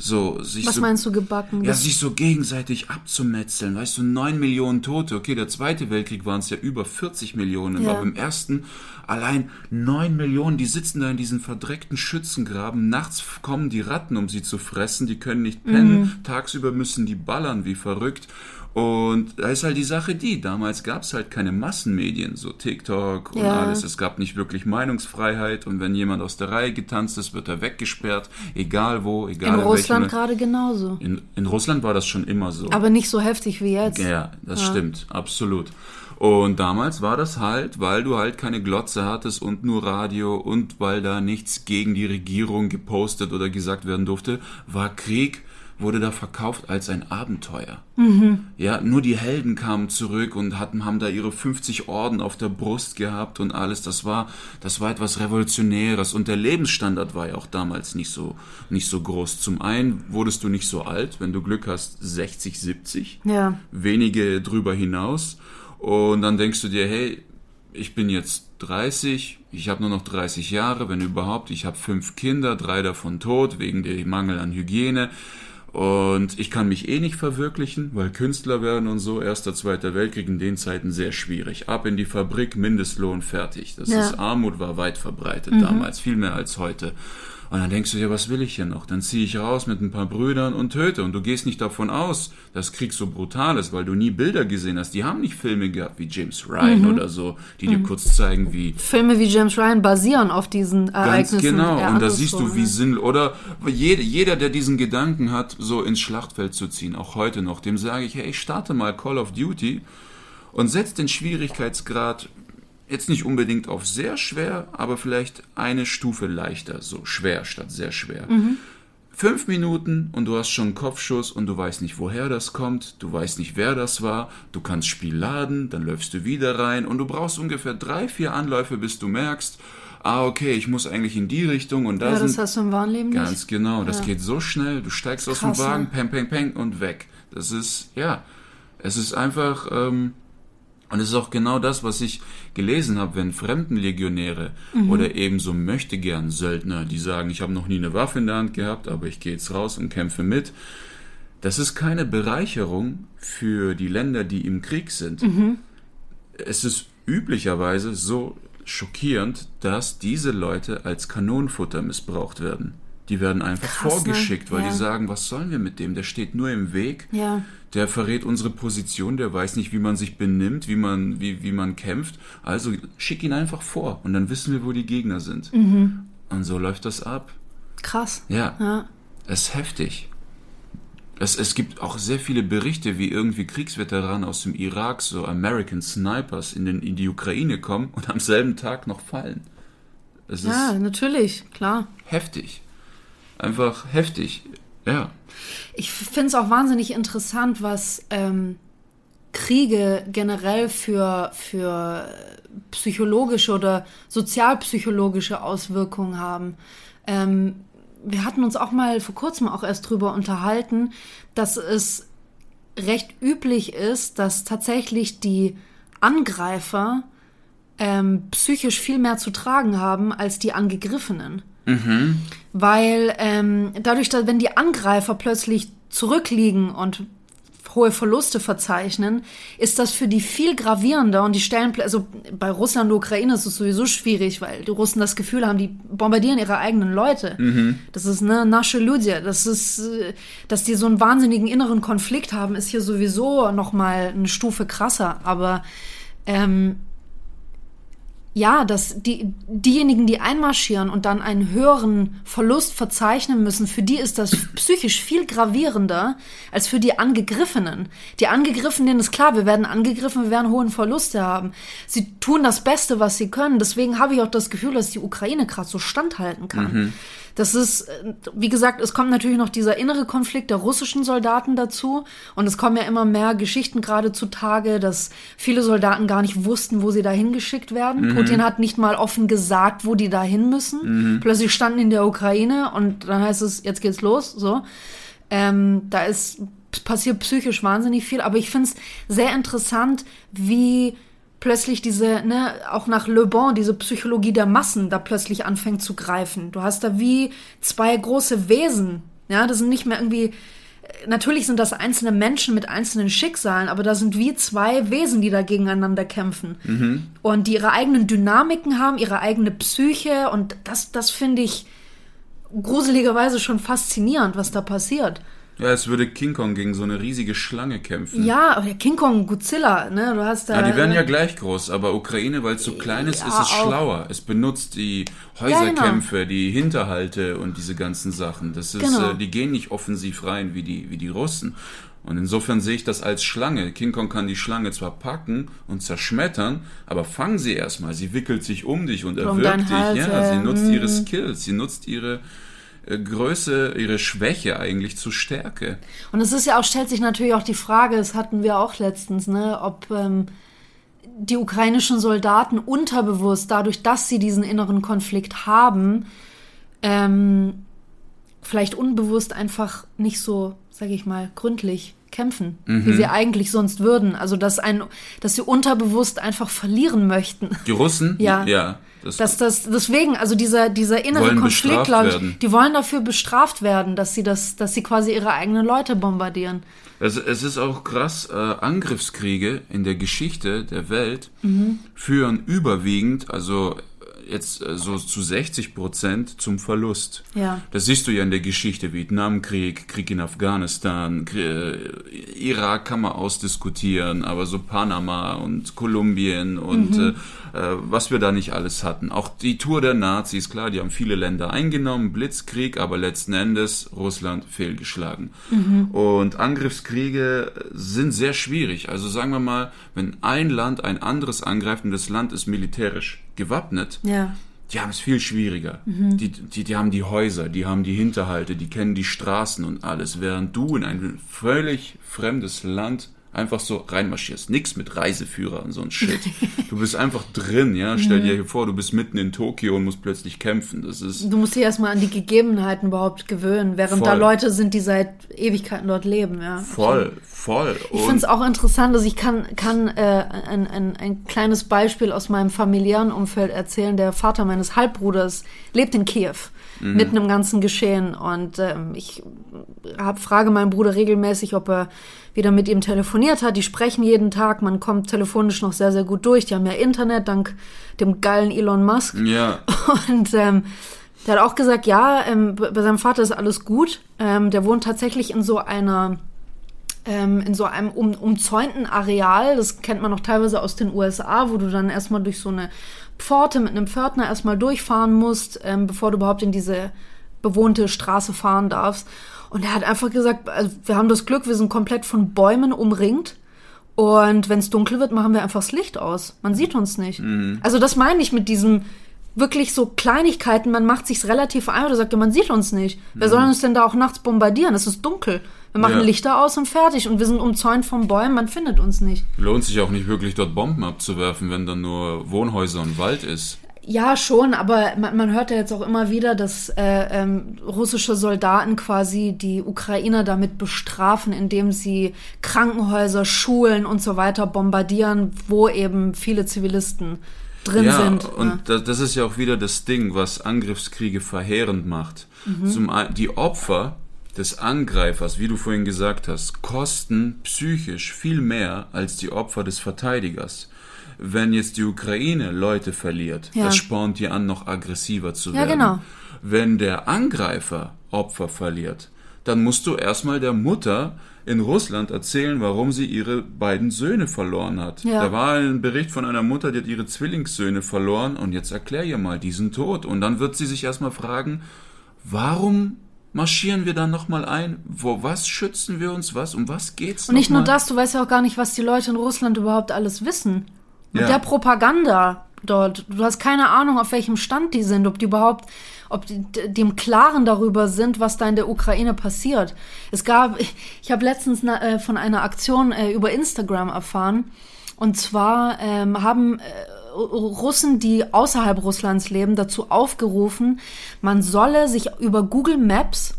So, sich Was so, meinst du gebacken? ja, sich so gegenseitig abzumetzeln. Weißt du, neun Millionen Tote. Okay, der Zweite Weltkrieg waren es ja über 40 Millionen. Ja. Aber im Ersten allein neun Millionen. Die sitzen da in diesen verdreckten Schützengraben. Nachts kommen die Ratten, um sie zu fressen. Die können nicht pennen. Mhm. Tagsüber müssen die ballern wie verrückt. Und da ist halt die Sache die, damals gab es halt keine Massenmedien, so TikTok und Ja. alles. Es gab nicht wirklich Meinungsfreiheit und wenn jemand aus der Reihe getanzt ist, wird er weggesperrt, egal wo, egal in in Russland gerade genauso. in, in Russland war das schon immer so. Aber nicht so heftig wie jetzt. ja, das stimmt, absolut. Und damals war das halt, weil du halt keine Glotze hattest und nur Radio und weil da nichts gegen die Regierung gepostet oder gesagt werden durfte, war Krieg, wurde da verkauft als ein Abenteuer. Ja, nur die Helden kamen zurück und hatten, haben da ihre 50 Orden auf der Brust gehabt und alles. Das war, das war etwas Revolutionäres und der Lebensstandard war ja auch damals nicht so, nicht so groß. Zum einen wurdest du nicht so alt, wenn du Glück hast, 60, 70 Ja. wenige drüber hinaus. Und dann denkst du dir, hey, ich bin jetzt 30, ich habe nur noch 30 Jahre, wenn überhaupt. Ich habe fünf Kinder, drei davon tot wegen dem Mangel an Hygiene. Und ich kann mich eh nicht verwirklichen, weil Künstler werden und so, Erster, Zweiter Weltkrieg in den Zeiten sehr schwierig. Ab in die Fabrik, Mindestlohn, fertig. Das Ja. ist Armut war weit verbreitet damals, viel mehr als heute. Und dann denkst du dir, was will ich hier noch? Dann ziehe ich raus mit ein paar Brüdern und töte. Und du gehst nicht davon aus, dass Krieg so brutal ist, weil du nie Bilder gesehen hast. Die haben nicht Filme gehabt wie James Ryan oder so, die dir kurz zeigen, wie Filme wie James Ryan basieren auf diesen Ganz Ereignissen. genau. Ja, und da siehst so, du, wie sinnlos, oder jeder, jeder, der diesen Gedanken hat, so ins Schlachtfeld zu ziehen, auch heute noch, dem sage ich, hey, starte mal Call of Duty und setz den Schwierigkeitsgrad jetzt nicht unbedingt auf sehr schwer, aber vielleicht eine Stufe leichter, so schwer statt sehr schwer. Fünf Minuten und du hast schon einen Kopfschuss und du weißt nicht, woher das kommt, du weißt nicht, wer das war, du kannst Spiel laden, dann läufst du wieder rein und du brauchst ungefähr drei, vier Anläufe, bis du merkst, ah, okay, ich muss eigentlich in die Richtung und da Ja, das sind hast du im wahren Leben Ganz nicht. genau, das geht so schnell. Du steigst aus Krass, dem Wagen, ne? peng, peng, peng und weg. Das ist, ja, es ist einfach, ähm, und es ist auch genau das, was ich gelesen habe, wenn Fremdenlegionäre Mhm. oder eben so möchte gern Söldner, die sagen, ich habe noch nie eine Waffe in der Hand gehabt, aber ich gehe jetzt raus und kämpfe mit. Das ist keine Bereicherung für die Länder, die im Krieg sind. Mhm. Es ist üblicherweise so schockierend, dass diese Leute als Kanonenfutter missbraucht werden. Die werden einfach Krass, ne? vorgeschickt, weil Ja. die sagen, was sollen wir mit dem? Der steht nur im Weg. Ja. Der verrät unsere Position, der weiß nicht, wie man sich benimmt, wie man, wie, wie man kämpft. Also schick ihn einfach vor und dann wissen wir, wo die Gegner sind. Und so läuft das ab. Krass. Ja, Ja. es ist heftig. Es, es gibt auch sehr viele Berichte, wie irgendwie Kriegsveteranen aus dem Irak, so American Snipers, in, den, in die Ukraine kommen und am selben Tag noch fallen. Es Ja, ist natürlich, klar. heftig. Einfach heftig. Ja. Ich finde es auch wahnsinnig interessant, was ähm, Kriege generell für, für psychologische oder sozialpsychologische Auswirkungen haben. Ähm, wir hatten uns auch mal vor kurzem auch erst drüber unterhalten, dass es recht üblich ist, dass tatsächlich die Angreifer ähm, psychisch viel mehr zu tragen haben als die Angegriffenen. Weil ähm, dadurch, dass wenn die Angreifer plötzlich zurückliegen und hohe Verluste verzeichnen, ist das für die viel gravierender und die stellen, also bei Russland und Ukraine ist es sowieso schwierig, weil die Russen das Gefühl haben, die bombardieren ihre eigenen Leute. Das ist ne nasche Ludje. Das ist, äh, dass die so einen wahnsinnigen inneren Konflikt haben, ist hier sowieso noch mal eine Stufe krasser. Aber ähm, ja, dass die, diejenigen, die einmarschieren und dann einen höheren Verlust verzeichnen müssen, für die ist das psychisch viel gravierender als für die Angegriffenen. Die Angegriffenen, ist klar, wir werden angegriffen, wir werden hohen Verluste haben. Sie tun das Beste, was sie können. Deswegen habe ich auch das Gefühl, dass die Ukraine gerade so standhalten kann. Das ist, äh, wie gesagt, es kommt natürlich noch dieser innere Konflikt der russischen Soldaten dazu. Und es kommen ja immer mehr Geschichten gerade zutage, dass viele Soldaten gar nicht wussten, wo sie dahin geschickt werden. Putin hat nicht mal offen gesagt, wo die dahin müssen. Plötzlich standen in der Ukraine und dann heißt es, jetzt geht's los, so. Ähm, da ist, passiert psychisch wahnsinnig viel. Aber ich finde es sehr interessant, wie plötzlich diese, ne, auch nach Le Bon, diese Psychologie der Massen da plötzlich anfängt zu greifen. Du hast da wie zwei große Wesen. Ja, das sind nicht mehr irgendwie, natürlich sind das einzelne Menschen mit einzelnen Schicksalen, aber da sind wie zwei Wesen, die da gegeneinander kämpfen. Und die ihre eigenen Dynamiken haben, ihre eigene Psyche und das, das finde ich gruseligerweise schon faszinierend, was da passiert. Ja, es würde King Kong gegen so eine riesige Schlange kämpfen. Ja, aber King Kong, Godzilla, ne, du hast da. Ja, die werden ja äh, gleich groß, aber Ukraine, weil es so klein ist, Ja, ist es auch. schlauer. Es benutzt die Ja, genau. Häuserkämpfe, die Hinterhalte und diese ganzen Sachen. Das ist, Genau. äh, die gehen nicht offensiv rein wie die, wie die Russen. Und insofern sehe ich das als Schlange. King Kong kann die Schlange zwar packen und zerschmettern, aber fang sie erstmal. Sie wickelt sich um dich und Um dich. Hals, ja, ja. sie nutzt Mhm. ihre Skills, sie nutzt ihre Größe, ihre Schwäche eigentlich zur Stärke. Und es ist ja auch, stellt sich natürlich auch die Frage, das hatten wir auch letztens, ne, ob ähm, die ukrainischen Soldaten unterbewusst, dadurch, dass sie diesen inneren Konflikt haben, ähm, vielleicht unbewusst einfach nicht so, sage ich mal, gründlich kämpfen, wie sie eigentlich sonst würden. Also dass ein, dass sie unterbewusst einfach verlieren möchten. Die Russen? Ja. Ja. Das- dass das deswegen, also dieser dieser innere Konflikt, glaube ich, werden. die wollen dafür bestraft werden, dass sie das, dass sie quasi ihre eigenen Leute bombardieren. Es, es ist auch krass, äh, Angriffskriege in der Geschichte der Welt Mhm. führen überwiegend, also jetzt äh, so zu 60 Prozent zum Verlust. Ja. Das siehst du ja in der Geschichte, Vietnamkrieg, Krieg in Afghanistan, äh, Irak kann man ausdiskutieren, aber so Panama und Kolumbien und Mhm. äh, äh, was wir da nicht alles hatten. Auch die Tour der Nazis, klar, die haben viele Länder eingenommen, Blitzkrieg, aber letzten Endes Russland fehlgeschlagen. Und Angriffskriege sind sehr schwierig. Also sagen wir mal, wenn ein Land ein anderes angreift und das Land ist militärisch gewappnet, Ja. die haben es viel schwieriger. Die, die, die haben die Häuser, die haben die Hinterhalte, die kennen die Straßen und alles, während du in ein völlig fremdes Land einfach so reinmarschierst. Nix mit Reiseführer und so ein Shit. Du bist einfach drin, ja. Stell dir vor, du bist mitten in Tokio und musst plötzlich kämpfen. Das ist Du musst dich erstmal an die Gegebenheiten überhaupt gewöhnen, während da Voll. Leute sind, die seit Ewigkeiten dort leben, ja. voll, voll. Ich finde es auch interessant, dass ich kann, kann äh, ein, ein, ein kleines Beispiel aus meinem familiären Umfeld erzählen. Der Vater meines Halbbruders lebt in Kiew, mitten im ganzen Geschehen. Und ähm, ich hab, frage meinen Bruder regelmäßig, ob er wieder mit ihm telefoniert hat. Die sprechen jeden Tag, man kommt telefonisch noch sehr, sehr gut durch. Die haben ja Internet, dank dem geilen Elon Musk. ja, Und ähm, der hat auch gesagt, ja, ähm, bei bei seinem Vater ist alles gut. Ähm, der wohnt tatsächlich in so einer ähm, in so einem um, umzäunten Areal. Das kennt man noch teilweise aus den USA, wo du dann erstmal durch so eine Pforte mit einem Pförtner erstmal durchfahren musst, ähm, bevor du überhaupt in diese bewohnte Straße fahren darfst. Und er hat einfach gesagt, also wir haben das Glück, wir sind komplett von Bäumen umringt. Und wenn es dunkel wird, machen wir einfach das Licht aus. Man sieht uns nicht. Also das meine ich mit diesem wirklich so Kleinigkeiten. Man macht sich's relativ einfach. Du sagst, ja, man sieht uns nicht. Wer soll uns denn da auch nachts bombardieren? Es ist dunkel. Wir machen Ja. Lichter aus und fertig. Und wir sind umzäunt von Bäumen. Man findet uns nicht. lohnt sich auch nicht wirklich dort Bomben abzuwerfen, wenn dann nur Wohnhäuser und Wald ist. Ja, schon, aber man, man hört ja jetzt auch immer wieder, dass äh, ähm, russische Soldaten quasi die Ukrainer damit bestrafen, indem sie Krankenhäuser, Schulen und so weiter bombardieren, wo eben viele Zivilisten drin ja, sind. und da- das ist ja auch wieder das Ding, was Angriffskriege verheerend macht. Mhm. Zum die Opfer des Angreifers, wie du vorhin gesagt hast, kosten psychisch viel mehr als die Opfer des Verteidigers. Wenn jetzt die Ukraine Leute verliert, Ja. das spornt die an, noch aggressiver zu Ja, werden. genau. Wenn der Angreifer Opfer verliert, dann musst du erstmal der Mutter in Russland erzählen, warum sie ihre beiden Söhne verloren hat. Ja. Da war ein Bericht von einer Mutter, die hat ihre Zwillingssöhne verloren und jetzt erklär ihr mal, die sind tot. Und dann wird sie sich erstmal fragen, warum marschieren wir dann nochmal ein? Wo, was schützen wir uns? Was? Um was geht's Und nicht nur mal? das, du weißt ja auch gar nicht, was die Leute in Russland überhaupt alles wissen. Mit Ja. der Propaganda dort. Du hast keine Ahnung, auf welchem Stand die sind, ob die überhaupt, ob die, im Klaren darüber sind, was da in der Ukraine passiert. Es gab, ich, ich habe letztens äh, von einer Aktion äh, über Instagram erfahren. Und zwar ähm, haben äh, Russen, die außerhalb Russlands leben, dazu aufgerufen, man solle sich über Google Maps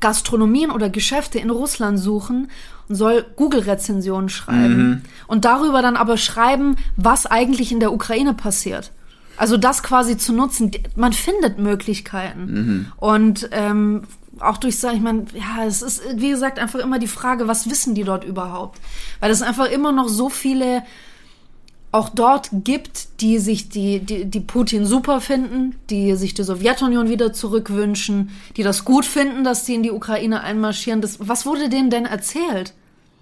Gastronomien oder Geschäfte in Russland suchen und soll Google-Rezensionen schreiben. Und darüber dann aber schreiben, was eigentlich in der Ukraine passiert. Also das quasi zu nutzen. Man findet Möglichkeiten. Und ähm, auch durch, sag ich mal, ja, es ist, wie gesagt, einfach immer die Frage, was wissen die dort überhaupt? Weil es einfach immer noch so viele auch dort gibt, die sich die, die, die Putin super finden, die sich die Sowjetunion wieder zurückwünschen, die das gut finden, dass die in die Ukraine einmarschieren. Das, was wurde denen denn erzählt?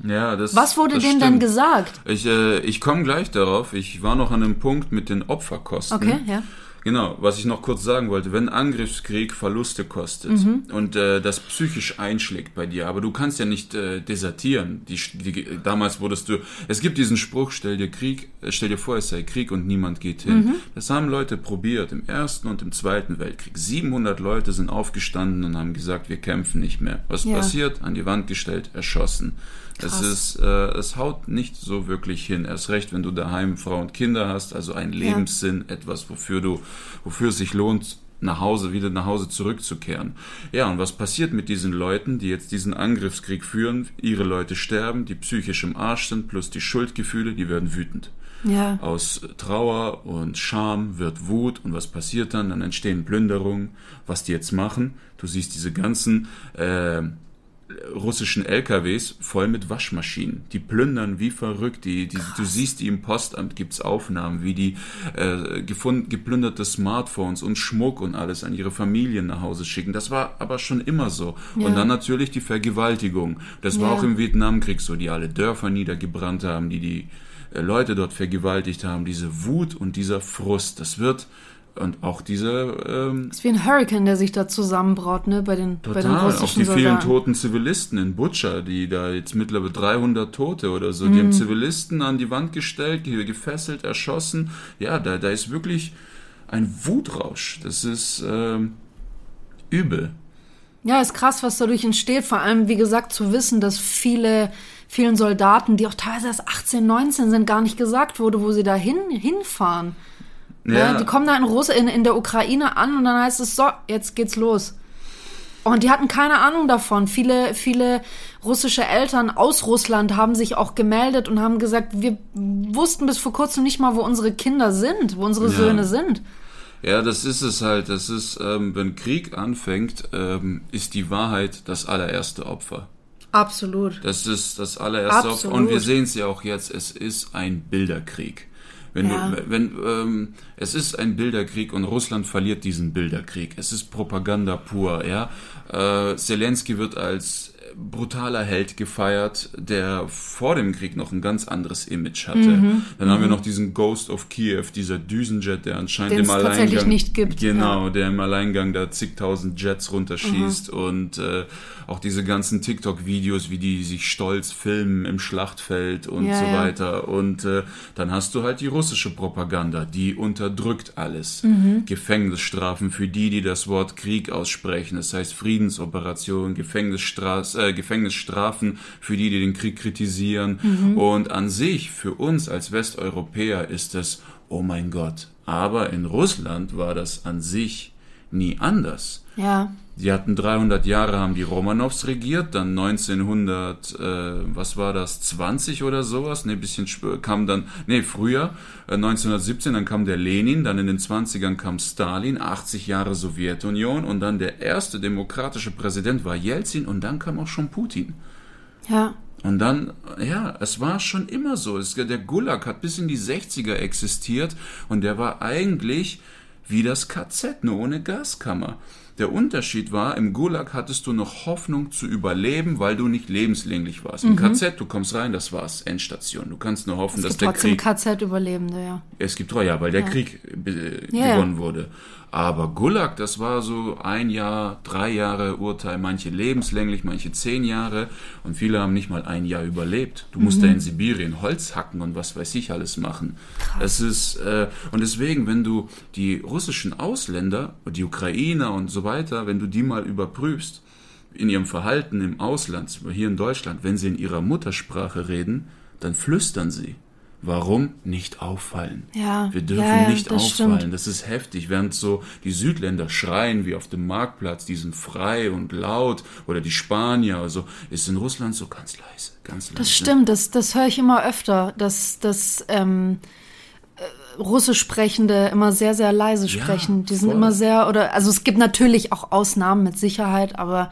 Ja, das, Was wurde das denen denn stimmt. gesagt? Ich, äh, ich komme gleich darauf. Ich war noch an dem Punkt mit den Opferkosten. Okay, ja. Genau, was ich noch kurz sagen wollte, wenn Angriffskrieg Verluste kostet Mhm. und äh, das psychisch einschlägt bei dir, aber du kannst ja nicht äh, desertieren. Die, die, damals wurdest du, es gibt diesen Spruch, stell dir Krieg, äh, stell dir vor, es sei Krieg und niemand geht hin. Mhm. Das haben Leute probiert im Ersten und im Zweiten Weltkrieg. 700 Leute sind aufgestanden und haben gesagt, wir kämpfen nicht mehr. Was Ja. passiert? An die Wand gestellt, erschossen. Es ist, äh, es haut nicht so wirklich hin. Erst recht, wenn du daheim Frau und Kinder hast, also ein Lebenssinn, etwas, wofür du, wofür es sich lohnt, nach Hause, wieder nach Hause zurückzukehren. Ja, und was passiert mit diesen Leuten, die jetzt diesen Angriffskrieg führen? Ihre Leute sterben, die psychisch im Arsch sind, plus die Schuldgefühle, die werden wütend. Ja. Aus Trauer und Scham wird Wut und was passiert dann? Dann entstehen Plünderungen, was die jetzt machen. Du siehst diese ganzen äh, russischen LKWs voll mit Waschmaschinen. Die plündern wie verrückt. Die, die, du siehst die im Postamt, gibt's Aufnahmen, wie die äh, gefund, geplünderte Smartphones und Schmuck und alles an ihre Familien nach Hause schicken. Das war aber schon immer so. Ja. Und dann natürlich die Vergewaltigung. Das war Ja. auch im Vietnamkrieg so, die alle Dörfer niedergebrannt haben, die die äh, Leute dort vergewaltigt haben. Diese Wut und dieser Frust, das wird und auch diese ähm, ist wie ein Hurricane, der sich da zusammenbraut, ne, bei den, bei den Total, russischen auch die vielen Soldaten. toten Zivilisten in Butscha, die da jetzt mittlerweile 300 Tote oder so, Mhm. die haben Zivilisten an die Wand gestellt, ge- gefesselt, erschossen. Ja, da, da ist wirklich ein Wutrausch. Das ist ähm, übel. Ja, ist krass, was dadurch entsteht. Vor allem, wie gesagt, zu wissen, dass viele, vielen Soldaten, die auch teilweise erst 18, 19 sind, gar nicht gesagt wurde, wo sie da hin, hinfahren. Ja. die kommen da in, Russ in, in der Ukraine an und dann heißt es so, jetzt geht's los. Und die hatten keine Ahnung davon. Viele, viele russische Eltern aus Russland haben sich auch gemeldet und haben gesagt, wir wussten bis vor kurzem nicht mal, wo unsere Kinder sind, wo unsere Ja. Söhne sind. Ja, das ist es halt. Das ist, ähm, wenn Krieg anfängt, ähm, ist die Wahrheit das allererste Opfer. Absolut. Das ist das allererste Opfer. Absolut. Und wir sehen es ja auch jetzt, es ist ein Bilderkrieg. Wenn Ja. du, wenn, ähm, es ist ein Bilderkrieg und Russland verliert diesen Bilderkrieg. Es ist Propaganda pur, ja. Äh, Zelensky wird als brutaler Held gefeiert, der vor dem Krieg noch ein ganz anderes Image hatte. Mhm. Dann haben wir noch diesen Ghost of Kiew, dieser Düsenjet, der anscheinend Den im Alleingang tatsächlich nicht gibt, Genau, der im Alleingang da zigtausend Jets runterschießt Mhm. und äh, auch diese ganzen TikTok-Videos, wie die sich stolz filmen im Schlachtfeld und Ja, so ja. weiter. Und äh, dann hast du halt die russische Propaganda, die unterdrückt alles. Mhm. Gefängnisstrafen für die, die das Wort Krieg aussprechen. Das heißt Friedensoperationen, äh, Gefängnisstrafen für die, die den Krieg kritisieren. Mhm. Und an sich, für uns als Westeuropäer ist es, oh mein Gott. Aber in Russland war das an sich nie anders. Ja. Die hatten 300 Jahre, haben die Romanows regiert, dann 1900, äh, was war das, 20 oder sowas, ne, bisschen kam dann, ne, früher, äh, 1917, dann kam der Lenin, dann in den 20ern kam Stalin, 80 Jahre Sowjetunion und dann der erste demokratische Präsident war Jelzin und dann kam auch schon Putin. Ja. Und dann, ja, es war schon immer so. Es, der Gulag hat bis in die 60er existiert und der war eigentlich wie das KZ, nur ohne Gaskammer. Der Unterschied war, im Gulag hattest du noch Hoffnung zu überleben, weil du nicht lebenslänglich warst. Im KZ, du kommst rein, das war's, Endstation. Du kannst nur hoffen, Es dass gibt der trotzdem Krieg... KZ-Überlebende, ja. Es gibt Treue, ja, weil der Krieg äh, Ja, ja. gewonnen wurde. Aber Gulag, das war so ein Jahr, drei Jahre Urteil, manche lebenslänglich, manche zehn Jahre und viele haben nicht mal ein Jahr überlebt. Du musst Mhm. da in Sibirien Holz hacken und was weiß ich alles machen. Es ist äh, und deswegen, wenn du die russischen Ausländer, die Ukrainer und so weiter, wenn du die mal überprüfst in ihrem Verhalten im Ausland, hier in Deutschland, wenn sie in ihrer Muttersprache reden, dann flüstern sie. Warum nicht auffallen? Ja, Wir dürfen ja, ja, nicht das auffallen. stimmt. Das ist heftig. Während so die Südländer schreien wie auf dem Marktplatz, die sind frei und laut, oder die Spanier, also ist in Russland so ganz leise, ganz leise. Das stimmt, das, das höre ich immer öfter, dass, dass ähm, äh, Russisch Sprechende immer sehr, sehr leise Ja, sprechen. Die sind voll. immer sehr, oder also es gibt natürlich auch Ausnahmen mit Sicherheit, aber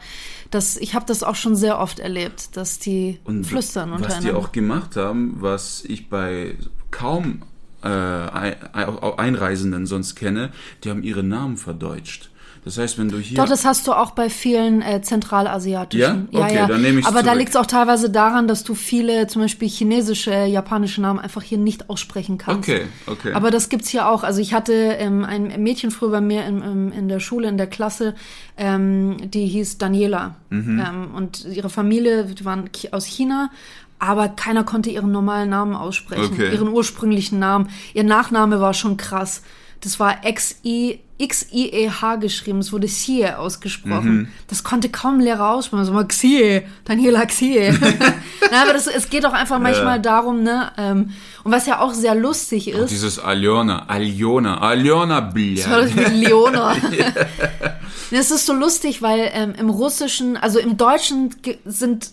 das, ich habe das auch schon sehr oft erlebt, dass die Und flüstern was die auch gemacht haben, was ich bei kaum äh, Ein- Ein- Einreisenden sonst kenne, die haben ihre Namen verdeutscht. Das heißt, wenn du hier Doch, das hast du auch bei vielen äh, zentralasiatischen. Ja? Okay, dann nehme ich's Aber da zurück. liegt es auch teilweise daran, dass du viele, zum Beispiel chinesische, japanische Namen einfach hier nicht aussprechen kannst. Okay, okay. Aber das gibt's hier auch. Also ich hatte ähm, ein Mädchen früher bei mir in, in, in der Schule, in der Klasse, ähm, die hieß Daniela. Mhm. Ähm, und ihre Familie die waren aus China. Aber keiner konnte ihren normalen Namen aussprechen, Okay. ihren ursprünglichen Namen. Ihr Nachname war schon krass. Das war X-I, X-I-E-H geschrieben. Es wurde Xie ausgesprochen. Mhm. Das konnte kaum ein Lehrer aussprechen. So mal Xie, Daniela Xie. Na, aber das, es geht auch einfach manchmal darum, ne? Ähm, und was ja auch sehr lustig ist. dieses Aljona, Aljona, Aljona Das war das mit Leona. Es ist so lustig, weil ähm, im Russischen, also im Deutschen sind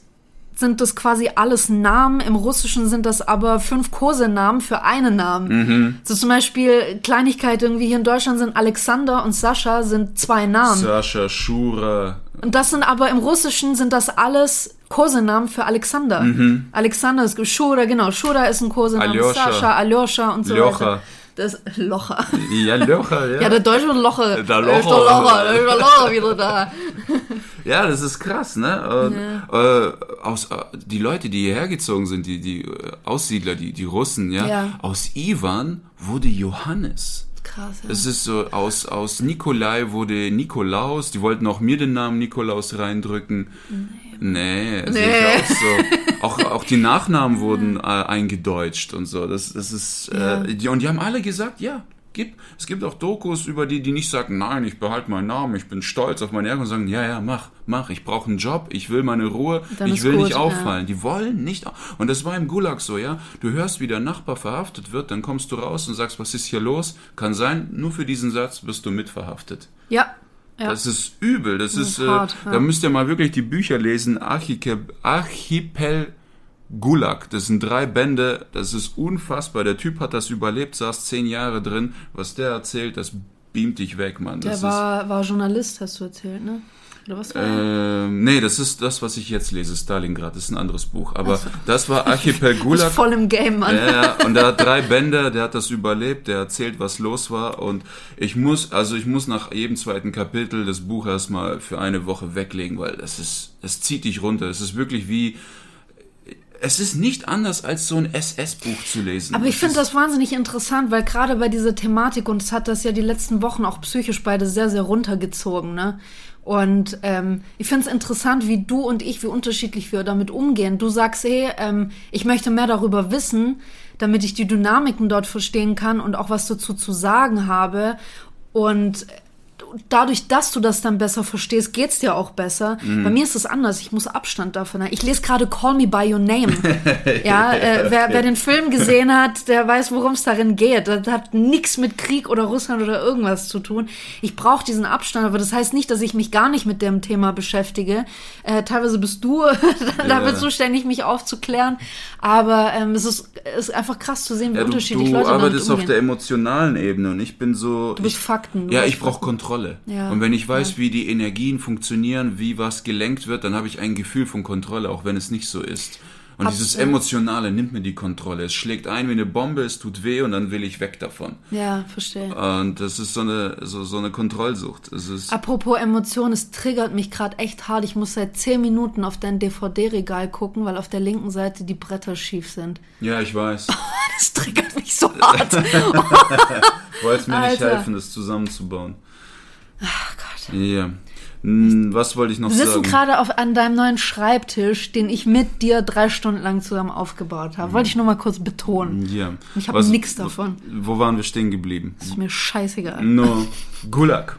sind das quasi alles Namen. Im Russischen sind das aber fünf Kosenamen für einen Namen. Mhm. So zum Beispiel Kleinigkeit irgendwie hier in Deutschland sind Alexander und Sascha sind zwei Namen. Sascha, Shura. Und das sind aber im Russischen sind das alles Kosenamen für Alexander. Alexander ist Shura, genau. Shura ist ein Kosenamen. Aljoscha. Sascha, Aljoscha und so Ljocha. weiter. Das Locher. Ja, Locher, ja. Ja, der deutsche Locher. Der ist der Locher. Locher, der Locher wieder da. Ja, das ist krass, ne? Und, äh, aus, äh, die Leute, die hierher gezogen sind, die, die äh, Aussiedler, die, die Russen, ja, Ja. aus Ivan wurde Johannes. Krass, ja. Es ist so, aus, aus Nikolai wurde Nikolaus, die wollten auch mir den Namen Nikolaus reindrücken. Nee, nee. Nee. Ich auch so. auch, auch die Nachnamen wurden äh, eingedeutscht und so. Das, das ist, Ja. äh, die, und die haben alle gesagt, ja, gibt, es gibt auch Dokus über die, die nicht sagen, nein, ich behalte meinen Namen, ich bin stolz auf meine Herkunft, sondern sagen, ja, ja, mach, mach, ich brauche einen Job, ich will meine Ruhe, Dann ich will gut, nicht ja. auffallen. Die wollen nicht. Und das war im Gulag so, ja. Du hörst, wie der Nachbar verhaftet wird, dann kommst du raus und sagst, was ist hier los? Kann sein, nur für diesen Satz bist du mitverhaftet. Ja. Ja. Das ist übel. Das, ist, ist äh, hart, ja. da müsst ihr mal wirklich die Bücher lesen. Archike, Archipel Gulag. Das sind drei Bände. Das ist unfassbar. Der Typ hat das überlebt, saß zehn Jahre drin. Was der erzählt, das beamt dich weg, Mann. Der Das war, war Journalist, hast du erzählt, ne? Oder was war ist, ähm, nee, das ist das, was ich jetzt lese. Stalingrad. Das ist ein anderes Buch. Aber das war Archipel Gulag. voll im Game, Mann. Ja, und er hat drei Bände, der hat das überlebt, der erzählt, was los war und ich muss, also ich muss nach jedem zweiten Kapitel das Buch erstmal für eine Woche weglegen, weil das ist, es zieht dich runter. Es ist wirklich wie, es ist nicht anders als so ein SS-Buch zu lesen. Aber ich finde ist- das wahnsinnig interessant, weil gerade bei dieser Thematik, und es hat das ja die letzten Wochen auch psychisch beide sehr, sehr runtergezogen, ne? Und ähm, ich finde es interessant, wie du und ich, wie unterschiedlich wir damit umgehen. Du sagst, hey, ähm, ich möchte mehr darüber wissen, damit ich die Dynamiken dort verstehen kann und auch was dazu zu sagen habe. Und dadurch, dass du das dann besser verstehst, geht's dir auch besser. Mhm. Bei mir ist es anders. Ich muss Abstand davon haben. Ich lese gerade Call Me by Your Name. ja, äh, wer, wer den Film gesehen hat, der weiß, worum es darin geht. Das hat nichts mit Krieg oder Russland oder irgendwas zu tun. Ich brauche diesen Abstand, aber das heißt nicht, dass ich mich gar nicht mit dem Thema beschäftige. Äh, teilweise bist du damit zuständig, mich aufzuklären. Aber ähm, es ist, ist einfach krass zu sehen, wie ja, du, unterschiedlich du Leute damit arbeitest umgehen. auf der emotionalen Ebene und ich bin so. Du bist ich, Fakten, du Ja, ich brauche Fakten. Kontrolle. Ja, und wenn ich weiß, wie die Energien funktionieren, wie was gelenkt wird, dann habe ich ein Gefühl von Kontrolle, auch wenn es nicht so ist. Und Hab- dieses ja. Emotionale nimmt mir die Kontrolle. Es schlägt ein wie eine Bombe, es tut weh und dann will ich weg davon. Ja, verstehe. Und das ist so eine, so, so eine Kontrollsucht. Es ist, Apropos Emotionen, es triggert mich gerade echt hart. Ich muss seit 10 Minuten auf dein DVD-Regal gucken, weil auf der linken Seite die Bretter schief sind. ja, ich weiß. Das triggert mich so hart. Wolltest mir nicht Alter. helfen, das zusammenzubauen. Ach Gott. Ja. Hm, Was wollte ich noch Wir sitzen sagen? gerade auf an deinem neuen Schreibtisch, den ich mit dir drei Stunden lang zusammen aufgebaut habe. Wollte ich nur mal kurz betonen. Ja. Ich habe nichts davon. Wo waren wir stehen geblieben? Ist mir scheißegal. No, Gulag.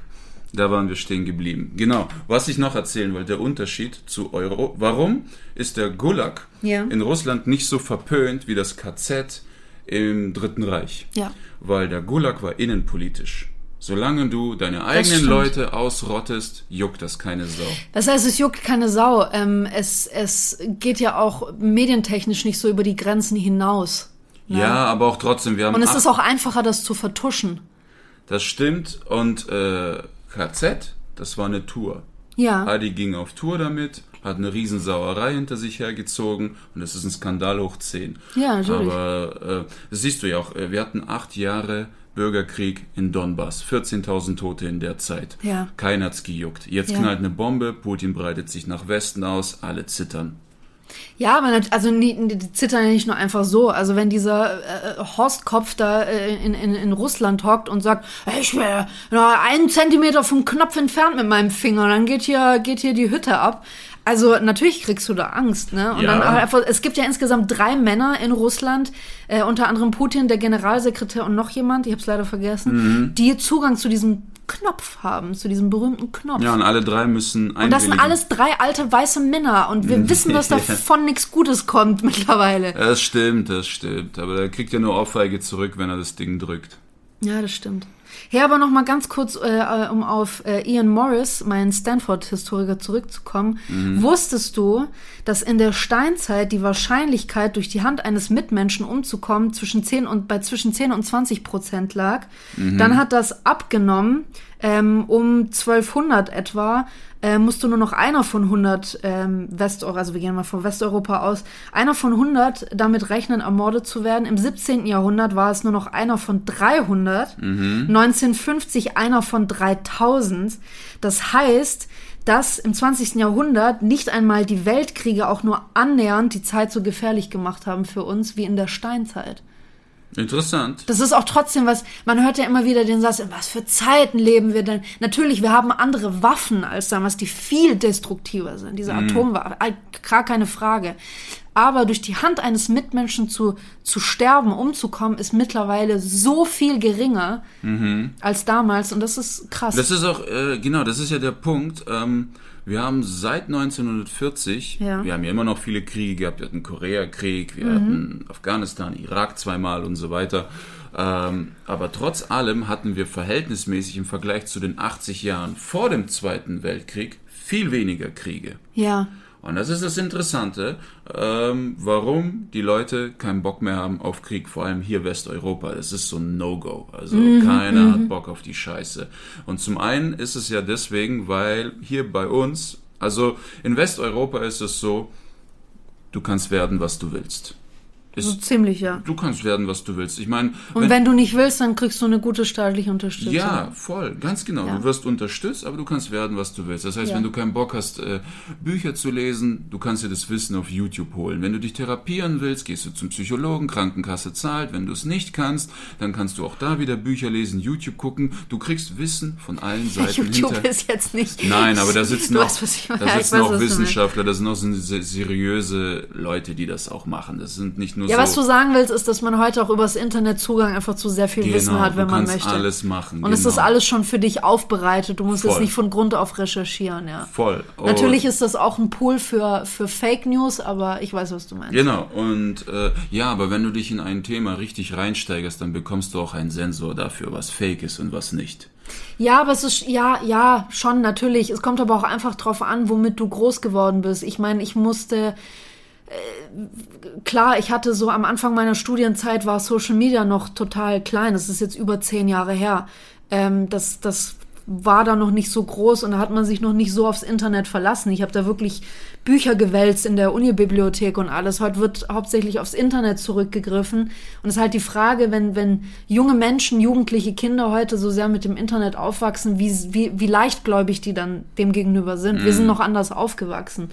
Da waren wir stehen geblieben. Genau. Was ich noch erzählen wollte, der Unterschied zu Euro. Warum ist der Gulag Ja. in Russland nicht so verpönt wie das KZ im Dritten Reich? Ja. Weil der Gulag war innenpolitisch. Solange du deine eigenen. Leute ausrottest, juckt das keine Sau. Das heißt, es juckt keine Sau. Ähm, es, es geht ja auch medientechnisch nicht so über die Grenzen hinaus. Ja, aber auch trotzdem, wir haben Und es ist auch einfacher, das zu vertuschen. Das stimmt. Und äh, KZ, das war eine Tour. Ja. Adi ging auf Tour damit, hat eine Riesensauerei hinter sich hergezogen und das ist ein Skandal hoch 10. Ja, natürlich. Aber äh, das siehst du ja auch, äh, wir hatten acht Jahre Bürgerkrieg in Donbass, 14.000 Tote in der Zeit. Ja. Keiner hat's gejuckt. Jetzt Ja. knallt eine Bombe, Putin breitet sich nach Westen aus, alle zittern. Ja, aber nat- also nie- die zittern ja nicht nur einfach so. Also wenn dieser äh, Horstkopf da äh, in, in, in Russland hockt und sagt, "Hey, ich wäre nur einen Zentimeter vom Knopf entfernt mit meinem Finger, dann geht hier geht hier die Hütte ab. Also natürlich kriegst du da Angst, ne? Und Ja. dann einfach, es gibt ja insgesamt drei Männer in Russland, äh, unter anderem Putin, der Generalsekretär und noch jemand, ich habe es leider vergessen, Mhm. die Zugang zu diesem Knopf haben, zu diesem berühmten Knopf. Ja, und alle drei müssen Und das sind einwilligen. alles drei alte weiße Männer und wir wissen, dass davon nichts Gutes kommt mittlerweile. Das stimmt, das stimmt. Aber der kriegt ja nur Ohrfeige zurück, wenn er das Ding drückt. Ja, das stimmt. Ja, aber noch mal ganz kurz, äh, um auf äh, Ian Morris, meinen Stanford-Historiker, zurückzukommen. Wusstest du, dass in der Steinzeit die Wahrscheinlichkeit, durch die Hand eines Mitmenschen umzukommen, zwischen 10 und, bei zwischen 10 und 20 Prozent lag? Dann hat das abgenommen ähm, um 1200 etwa. Äh, musste nur noch einer von 100 ähm, Westeuropa, also wir gehen mal von Westeuropa aus, einer von 100 damit rechnen, ermordet zu werden. Im 17. Jahrhundert war es nur noch einer von 300. 1950 einer von 3000. Das heißt, dass im 20. Jahrhundert nicht einmal die Weltkriege auch nur annähernd die Zeit so gefährlich gemacht haben für uns wie in der Steinzeit. Interessant. Das ist auch trotzdem was, man hört ja immer wieder den Satz, in was für Zeiten leben wir denn? Natürlich, wir haben andere Waffen als damals, die viel destruktiver sind. Diese Atomwaffen, äh, gar keine Frage. Aber durch die Hand eines Mitmenschen zu, zu sterben, umzukommen, ist mittlerweile so viel geringer als damals. Und das ist krass. Das ist auch, äh, genau, das ist ja der Punkt. Ähm, wir haben seit 1940, Ja. wir haben ja immer noch viele Kriege gehabt. Wir hatten Koreakrieg, wir hatten Afghanistan, Irak zweimal und so weiter. Ähm, aber trotz allem hatten wir verhältnismäßig im Vergleich zu den 80 Jahren vor dem Zweiten Weltkrieg viel weniger Kriege. ja. Und das ist das Interessante, ähm, warum die Leute keinen Bock mehr haben auf Krieg, vor allem hier Westeuropa. Das ist so ein No-Go. Also keiner hat Bock auf die Scheiße. Und zum einen ist es ja deswegen, weil hier bei uns, also in Westeuropa ist es so, du kannst werden, was du willst. So Ist, ziemlich, ja. du kannst werden, was du willst. Ich meine, Und wenn du nicht willst, dann kriegst du eine gute staatliche Unterstützung. ja, voll, ganz genau. Ja. Du wirst unterstützt, aber du kannst werden, was du willst. Das heißt, Ja. wenn du keinen Bock hast, äh, Bücher zu lesen, du kannst dir das Wissen auf YouTube holen. Wenn du dich therapieren willst, gehst du zum Psychologen, Krankenkasse zahlt. Wenn du es nicht kannst, dann kannst du auch da wieder Bücher lesen, YouTube gucken. Du kriegst Wissen von allen Seiten YouTube hinter. ist jetzt nicht. Nein, aber da sitzen auch, weißt, ich da sitzen weiß, auch. Wissenschaftler, da sind auch so se- seriöse Leute, die das auch machen. Das sind nicht nur Ja, so. was du sagen willst, ist, dass man heute auch übers Internet Zugang einfach zu sehr viel Genau, Wissen hat, wenn du man kannst möchte. alles machen, Und es ist genau. alles schon für dich aufbereitet. Du musst Voll. nicht von Grund auf recherchieren, ja. voll. Natürlich Und- ist das auch ein Pool für, für Fake News, aber ich weiß, was du meinst. Genau, und äh, ja, aber wenn du dich in ein Thema richtig reinsteigerst, dann bekommst du auch einen Sensor dafür, was fake ist und was nicht. Ja, aber es ist, ja, ja, schon, natürlich. Es kommt aber auch einfach drauf an, womit du groß geworden bist. Ich meine, ich musste, klar, ich hatte so am Anfang meiner Studienzeit war Social Media noch total klein. Das ist jetzt über zehn Jahre her. Ähm, das, das war da noch nicht so groß und da hat man sich noch nicht so aufs Internet verlassen. Ich habe da wirklich Bücher gewälzt in der Unibibliothek und alles. Heute wird hauptsächlich aufs Internet zurückgegriffen. Und es ist halt die Frage, wenn, wenn junge Menschen, jugendliche Kinder heute so sehr mit dem Internet aufwachsen, wie, wie, wie leichtgläubig die dann dem gegenüber sind. Wir sind noch anders aufgewachsen.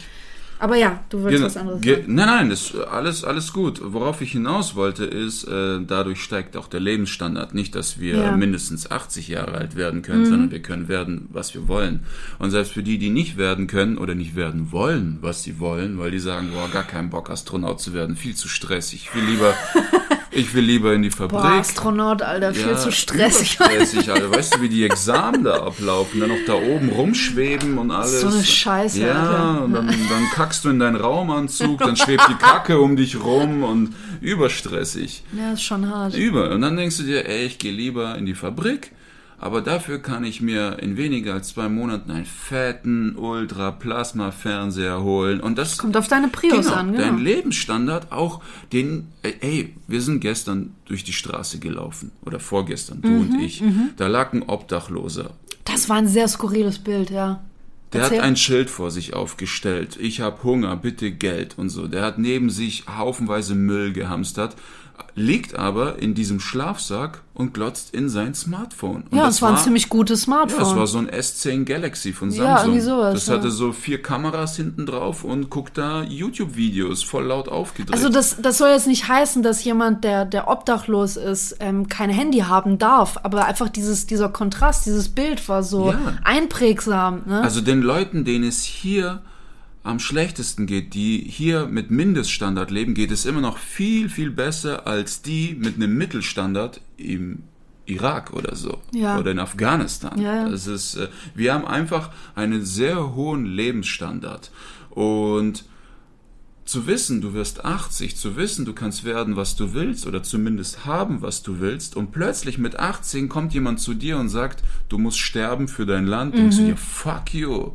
Aber ja, du willst was anderes Ge sagen. nein, nein, das alles alles gut. Worauf ich hinaus wollte ist, äh, dadurch steigt auch der Lebensstandard. Nicht, dass wir Ja. Mhm. mindestens 80 Jahre alt werden können, sondern wir können werden, was wir wollen. Und selbst für die, die nicht werden können oder nicht werden wollen, was sie wollen, weil die sagen, boah, gar keinen Bock Astronaut zu werden, viel zu stressig. Will lieber, ich will lieber in die Fabrik. Boah, Astronaut, Alter, viel zu stressig. Stressig, Alter. Weißt du, wie die Examen da ablaufen? Dann noch da oben rumschweben und alles. So eine Scheiße, Ja, Alter. und dann, dann kackst du in deinen Raumanzug, dann schwebt die Kacke um dich rum und überstressig. Ja, ist schon hart. Über. Und dann denkst du dir, ey, ich gehe lieber in die Fabrik, aber dafür kann ich mir in weniger als zwei Monaten einen fetten Ultra-Plasma-Fernseher holen. Und das Kommt auf deine Prius genau, an, genau. Dein Lebensstandard auch den, ey, ey, wir sind gestern durch die Straße gelaufen. Oder vorgestern, du Mhm, und ich. Da lag ein Obdachloser. Das war ein sehr skurriles Bild, ja. Der Erzähl. hat ein Schild vor sich aufgestellt. Ich habe Hunger, bitte Geld und so. Der hat neben sich haufenweise Müll gehamstert, liegt aber in diesem Schlafsack und glotzt in sein Smartphone. Und Ja, das es war ein ziemlich gutes ja, Smartphone. es war so ein S10 Galaxy von Ja, Samsung. irgendwie sowas, das ja. hatte so vier Kameras hinten drauf und guckt da YouTube-Videos voll laut aufgedreht. Also das, das soll jetzt nicht heißen, dass jemand, der, der obdachlos ist, ähm, kein Handy haben darf, aber einfach dieses, dieser Kontrast, dieses Bild war so Ja. einprägsam. Ne? Also den Leuten, denen es hier am schlechtesten geht, die hier mit Mindeststandard leben, geht es immer noch viel, viel besser als die mit einem Mittelstandard im Irak oder so. Ja. Oder in Afghanistan. Ja, ja. Es ist, äh, wir haben einfach einen sehr hohen Lebensstandard. Und zu wissen, du wirst 80, zu wissen, du kannst werden, was du willst oder zumindest haben, was du willst und plötzlich mit 18 kommt jemand zu dir und sagt, du musst sterben für dein Land und zu dir, fuck you.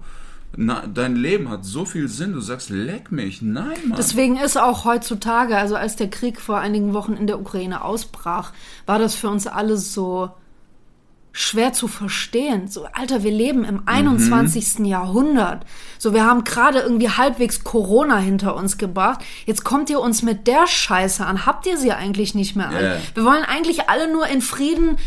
Na, dein Leben hat so viel Sinn, du sagst, leck mich, nein, Mann. Deswegen ist auch heutzutage, also als der Krieg vor einigen Wochen in der Ukraine ausbrach, war das für uns alle so schwer zu verstehen. So, Alter, wir leben im 21. Jahrhundert. So, wir haben gerade irgendwie halbwegs Corona hinter uns gebracht. Jetzt kommt ihr uns mit der Scheiße an. Habt ihr sie eigentlich nicht mehr an? Ja. Wir wollen eigentlich alle nur in Frieden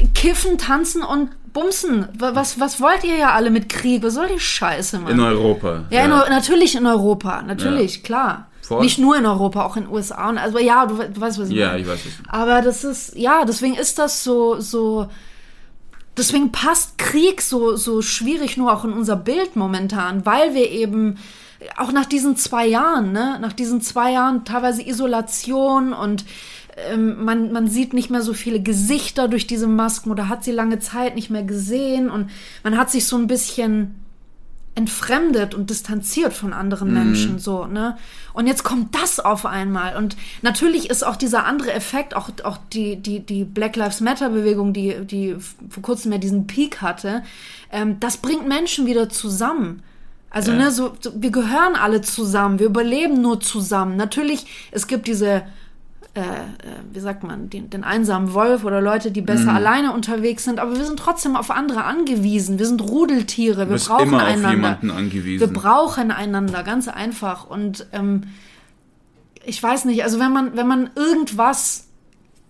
äh, kiffen, tanzen und bumsen. Wa- Was, was wollt ihr ja alle mit Krieg? Was soll die Scheiße, Mann? in Europa. Ja, In, Eu- natürlich in Europa, natürlich, Ja. klar. Voll. Nicht nur in Europa, auch in den USA. Und also ja, du, du weißt, was ich Ja, meine. ich weiß es. Aber das ist, ja, deswegen ist das so, so, deswegen passt Krieg so, so schwierig nur auch in unser Bild momentan, weil wir eben auch nach diesen zwei Jahren, ne, nach diesen zwei Jahren teilweise Isolation und ähm, man, man sieht nicht mehr so viele Gesichter durch diese Masken oder hat sie lange Zeit nicht mehr gesehen und man hat sich so ein bisschen entfremdet und distanziert von anderen Menschen, so, ne? Und jetzt kommt das auf einmal. Und natürlich ist auch dieser andere Effekt, auch, auch die, die, die Black Lives Matter Bewegung, die, die vor kurzem ja diesen Peak hatte, ähm, das bringt Menschen wieder zusammen. Also, Ja. ne, so, so, wir gehören alle zusammen, wir überleben nur zusammen. Natürlich, es gibt diese, äh, wie sagt man, den, den einsamen Wolf oder Leute, die Mhm. besser alleine unterwegs sind, aber wir sind trotzdem auf andere angewiesen. Wir sind Rudeltiere, wir brauchen immer auf einander. jemanden angewiesen. Wir brauchen einander, ganz einfach. Und ähm, ich weiß nicht, also wenn man, wenn man irgendwas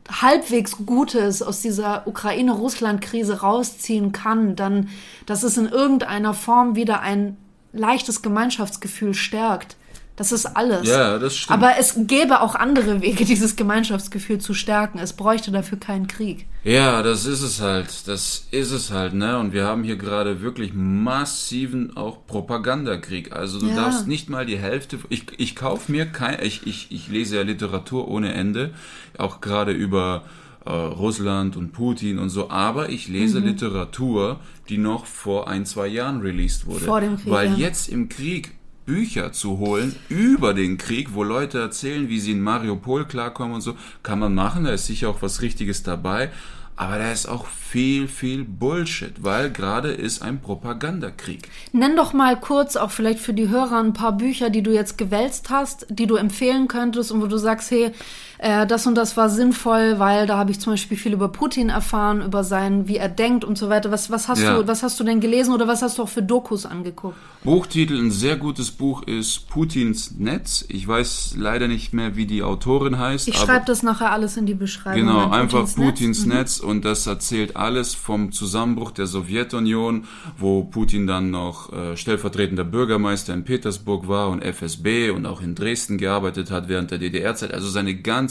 halbwegs Gutes aus dieser Ukraine-Russland-Krise rausziehen kann, dann, dass es in irgendeiner Form wieder ein leichtes Gemeinschaftsgefühl stärkt. Das ist alles. Ja, das stimmt. Aber es gäbe auch andere Wege, dieses Gemeinschaftsgefühl zu stärken. Es bräuchte dafür keinen Krieg. Ja, das ist es halt. Das ist es halt, ne? Und wir haben hier gerade wirklich massiven auch Propagandakrieg. Also du Ja. darfst nicht mal die Hälfte. Ich, ich kauf mir kein. Ich, ich, ich lese ja Literatur ohne Ende, auch gerade über äh, Russland und Putin und so. Aber ich lese Mhm. Literatur, die noch vor ein zwei Jahren released wurde, Vor dem Krieg, weil ja. jetzt im Krieg Bücher zu holen über den Krieg, wo Leute erzählen, wie sie in Mariupol klarkommen und so, kann man machen, da ist sicher auch was Richtiges dabei, aber da ist auch viel, viel Bullshit, weil gerade ist ein Propagandakrieg. Nenn doch mal kurz, auch vielleicht für die Hörer, ein paar Bücher, die du jetzt gewälzt hast, die du empfehlen könntest und wo du sagst, hey, äh, das und das war sinnvoll, weil da habe ich zum Beispiel viel über Putin erfahren, über sein, wie er denkt und so weiter. Was, was hast Ja. du, was hast du denn gelesen oder was hast du auch für Dokus angeguckt? Buchtitel, ein sehr gutes Buch ist Putins Netz. Ich weiß leider nicht mehr, wie die Autorin heißt. Ich schreibe das nachher alles in die Beschreibung. Genau, einfach Putins Netz. Putins Mhm. Netz und das erzählt alles vom Zusammenbruch der Sowjetunion, wo Putin dann noch äh, stellvertretender Bürgermeister in Petersburg war und FSB und auch in Dresden gearbeitet hat während der DDR-Zeit. Also seine ganze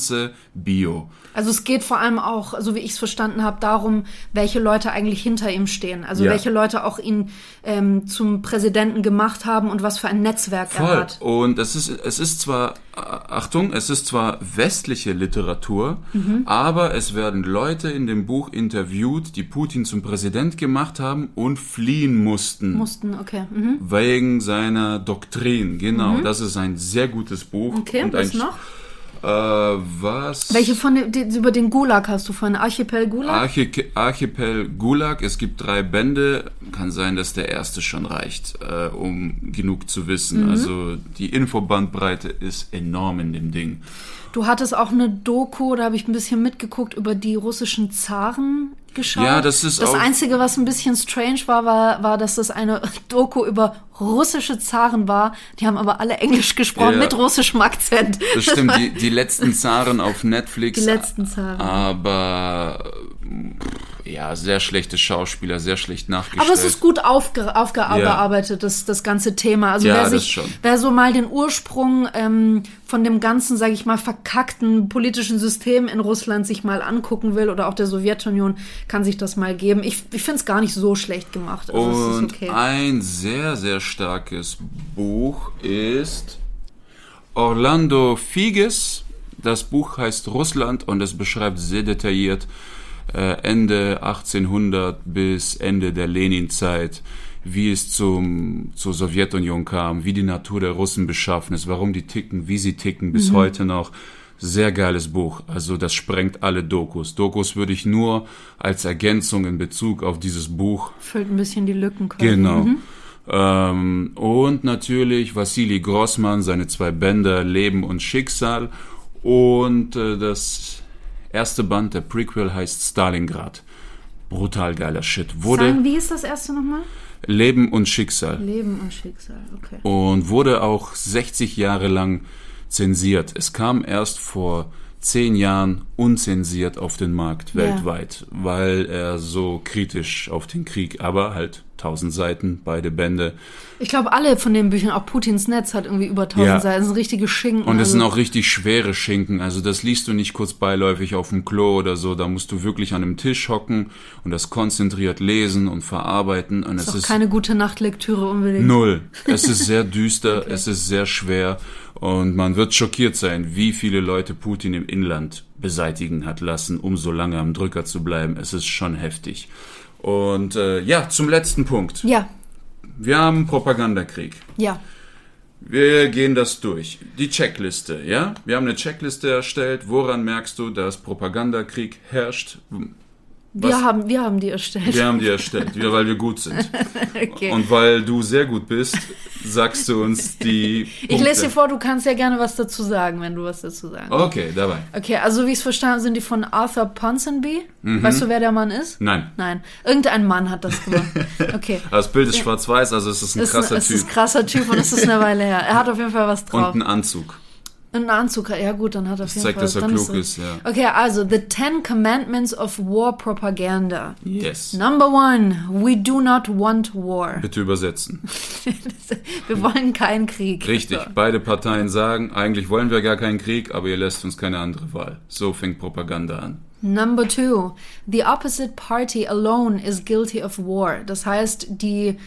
Bio. Also es geht vor allem auch, so wie ich es verstanden habe, darum, welche Leute eigentlich hinter ihm stehen. Also Ja. welche Leute auch ihn ähm, zum Präsidenten gemacht haben und was für ein Netzwerk er Voll. hat. Und es ist, es ist zwar, äh, Achtung, es ist zwar westliche Literatur, Mhm. aber es werden Leute in dem Buch interviewt, die Putin zum Präsident gemacht haben und fliehen mussten. Mussten, okay. Mhm. Wegen seiner Doktrin, genau. Das ist ein sehr gutes Buch. Okay, und was noch? Äh, was? Welche von den, über den Gulag hast du von Archipel Gulag? Archi Archipel Gulag. Es gibt drei Bände. Kann sein, dass der erste schon reicht, äh, um genug zu wissen. Mhm. Also die Infobandbreite ist enorm in dem Ding. Du hattest auch eine Doku, da habe ich ein bisschen mitgeguckt, über die russischen Zaren geschaut. Ja, das ist Das Einzige, was ein bisschen strange war, war, war, dass das eine Doku über russische Zaren war. Die haben aber alle Englisch gesprochen Ja. mit russischem Akzent. Das stimmt, die, die letzten Zaren auf Netflix. Die letzten Zaren. Aber äh, ja, sehr schlechte Schauspieler, sehr schlecht nachgestellt. Aber es ist gut aufge aufgearbeitet, Ja. das, das ganze Thema. Also Ja, wer sich, wer so mal den Ursprung ähm, von dem ganzen, sage ich mal, verkackten politischen System in Russland sich mal angucken will oder auch der Sowjetunion, kann sich das mal geben. Ich, ich finde es gar nicht so schlecht gemacht. Also Und okay. ein sehr, sehr starkes Buch ist Orlando Figes. Das Buch heißt Russland und es beschreibt sehr detailliert Ende 1800 bis Ende der Lenin-Zeit, wie es zum, zur Sowjetunion kam, wie die Natur der Russen beschaffen ist, warum die ticken, wie sie ticken, bis heute noch. Sehr geiles Buch. Also das sprengt alle Dokus. Dokus würde ich nur als Ergänzung in Bezug auf dieses Buch Füllt ein bisschen die Lücken quasi. Genau. Ähm, und natürlich Wassili Grossmann, seine zwei Bänder Leben und Schicksal. Und äh, das erste Band, der Prequel, heißt Stalingrad. Brutal geiler Shit. Wurde Sagen, wie ist das erste nochmal? Leben und Schicksal. Leben und Schicksal, okay. Und wurde auch 60 Jahre lang zensiert. Es kam erst vor zehn Jahren unzensiert auf den Markt Ja. weltweit, weil er so kritisch auf den Krieg, aber halt tausend Seiten, beide Bände. Ich glaube, alle von den Büchern, auch Putins Netz hat irgendwie über 1000 Ja. Seiten. Das sind richtige Schinken. Und es sind also- auch richtig schwere Schinken. Also das liest du nicht kurz beiläufig auf dem Klo oder so. Da musst du wirklich an einem Tisch hocken und das konzentriert lesen und verarbeiten. Und es ist auch ist keine gute Nachtlektüre unbedingt. null. Es ist sehr düster, es ist sehr schwer und man wird schockiert sein, wie viele Leute Putin im Inland beseitigen hat lassen, um so lange am Drücker zu bleiben. Es ist schon heftig. Und äh, ja, zum letzten Punkt. Ja, Wir haben einen Propagandakrieg. ja. Wir gehen das durch. Die Checkliste, ja? Wir haben eine Checkliste erstellt. Woran merkst du, dass Propagandakrieg herrscht? Wir Was- haben, wir haben die erstellt. Wir haben die erstellt, wir, weil wir gut sind. okay. Und weil du sehr gut bist, sagst du uns die Punkte. ich lese dir vor, du kannst ja gerne was dazu sagen, wenn du was dazu sagen willst. Okay, dabei. Okay, also wie ich es verstanden habe, sind die von Arthur Ponsonby. Weißt du, wer der Mann ist? Mhm. Nein. Nein. Irgendein Mann hat das gemacht. Okay. Das Bild ist schwarz-weiß, also es ist ein Ist ein, krasser es Typ. ist ein krasser Typ und es ist eine Weile her. Er hat auf jeden Fall was drauf. Und ein Anzug. Ein Anzug, ja gut, dann hat er auf jeden zeigt, Fall. dass er dann klug er- ist, ja. Okay, also The Ten Commandments of War Propaganda. Yes. Number one, we do not want war. Bitte übersetzen. Wir wollen keinen Krieg. Richtig, So. beide Parteien sagen, eigentlich wollen wir gar keinen Krieg, aber ihr lässt uns keine andere Wahl. So fängt Propaganda an. Number two, the opposite party alone is guilty of war. Das heißt, die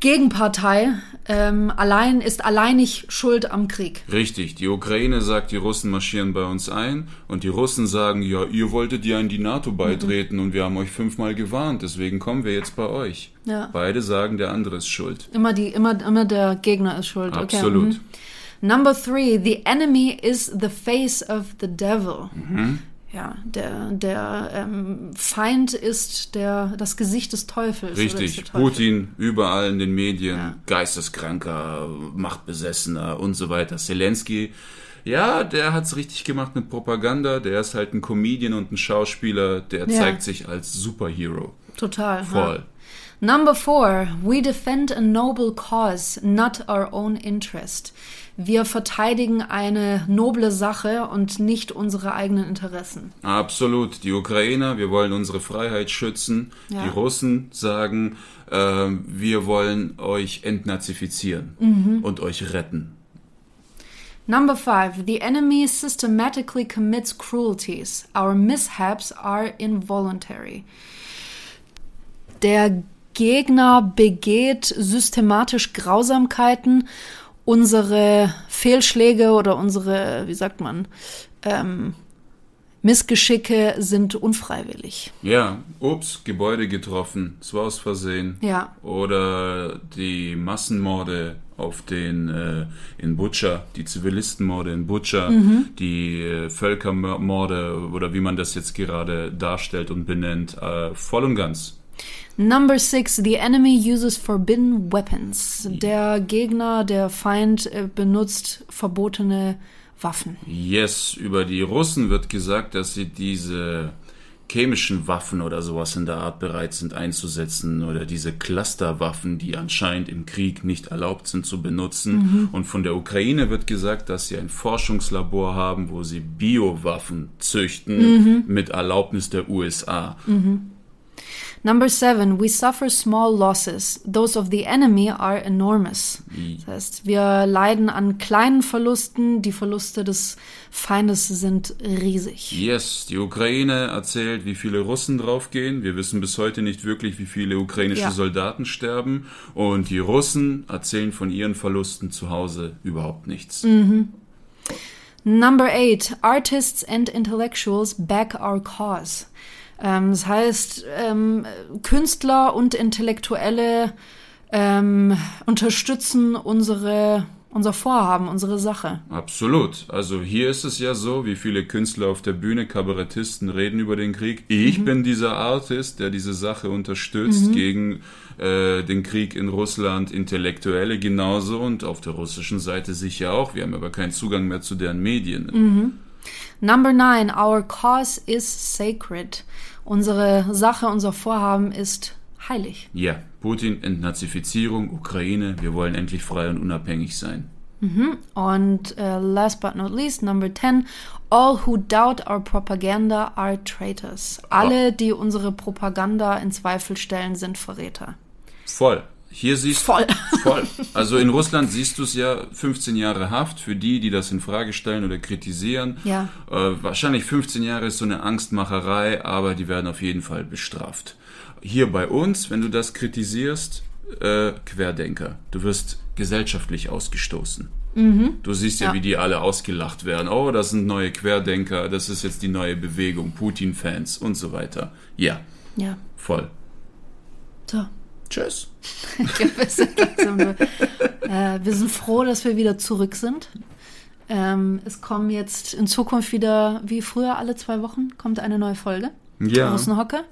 Gegenpartei ähm, allein ist alleinig schuld am Krieg. Richtig, die Ukraine sagt, die Russen marschieren bei uns ein und die Russen sagen, ja, ihr wolltet ja in die NATO beitreten und wir haben euch fünfmal gewarnt, deswegen kommen wir jetzt bei euch. Ja. Beide sagen, der andere ist schuld. Immer die, immer, immer der Gegner ist schuld. Okay, Absolut. mhm. Number three, the enemy is the face of the devil. Mhm. Ja, der, der ähm, Feind ist der, das Gesicht des Teufels. Richtig, Teufel. Putin überall in den Medien, Ja. geisteskranker, machtbesessener und so weiter. Zelensky, ja, der hat's richtig gemacht mit Propaganda. Der ist halt ein Comedian und ein Schauspieler, der Ja. zeigt sich als Superhero. Total. Voll. Ja. Number four, we defend a noble cause, not our own interest. Wir verteidigen eine noble Sache und nicht unsere eigenen Interessen. Absolut. Die Ukrainer, wir wollen unsere Freiheit schützen. Ja. Die Russen sagen, ähm, wir wollen euch entnazifizieren Mhm. und euch retten. Number five, the enemy systematically commits cruelties. Our mishaps are involuntary. Der Gegner begeht systematisch Grausamkeiten. Unsere Fehlschläge oder unsere, wie sagt man, ähm, Missgeschicke sind unfreiwillig. Ja, ups, Gebäude getroffen, es war aus Versehen. Ja. Oder die Massenmorde auf den äh, in Butscha, die Zivilistenmorde in Butscha, Mhm. die äh, Völkermorde oder wie man das jetzt gerade darstellt und benennt, äh, voll und ganz. Number six, the enemy uses forbidden weapons. Der Gegner, der Feind äh, benutzt verbotene Waffen. Yes, über die Russen wird gesagt, dass sie diese chemischen Waffen oder sowas in der Art bereit sind einzusetzen oder diese Clusterwaffen, die anscheinend im Krieg nicht erlaubt sind zu benutzen. Und von der Ukraine wird gesagt, dass sie ein Forschungslabor haben, wo sie Biowaffen züchten mit Erlaubnis der USA. Number seven, we suffer small losses. Those of the enemy are enormous. Das heißt, wir leiden an kleinen Verlusten. Die Verluste des Feindes sind riesig. Yes, die Ukraine erzählt, wie viele Russen draufgehen. Wir wissen bis heute nicht wirklich, wie viele ukrainische Ja. Soldaten sterben. Und die Russen erzählen von ihren Verlusten zu Hause überhaupt nichts. Number eight, artists and intellectuals back our cause. Ähm, das heißt, ähm, Künstler und Intellektuelle ähm, unterstützen unsere, unser Vorhaben, unsere Sache. Absolut. Also hier ist es ja so, wie viele Künstler auf der Bühne, Kabarettisten reden über den Krieg. Ich bin dieser Artist, der diese Sache unterstützt gegen äh, den Krieg in Russland, Intellektuelle genauso und auf der russischen Seite sicher auch. Wir haben aber keinen Zugang mehr zu deren Medien. Number nine, our cause is sacred. Unsere Sache, unser Vorhaben ist heilig. Ja, Putin, Entnazifizierung, Ukraine, wir wollen endlich frei und unabhängig sein. Und äh, last but not least, number 10, all who doubt our propaganda are traitors. Alle, die unsere Propaganda in Zweifel stellen, sind Verräter. Voll. Hier siehst Voll. Voll. Also in Russland siehst du es ja 15 Jahre Haft für die, die das in Frage stellen oder kritisieren. Ja. Äh, wahrscheinlich 15 Jahre ist so eine Angstmacherei, aber die werden auf jeden Fall bestraft. Hier bei uns, wenn du das kritisierst, äh, Querdenker. Du wirst gesellschaftlich ausgestoßen. Du siehst ja, Ja. wie die alle ausgelacht werden. Oh, das sind neue Querdenker, das ist jetzt die neue Bewegung, Putin-Fans und so weiter. Ja, Ja. voll. So. Tschüss. äh, wir sind froh, dass wir wieder zurück sind. Ähm, es kommen jetzt in Zukunft wieder, wie früher, alle zwei Wochen kommt eine neue Folge. Ja. Russenhocke.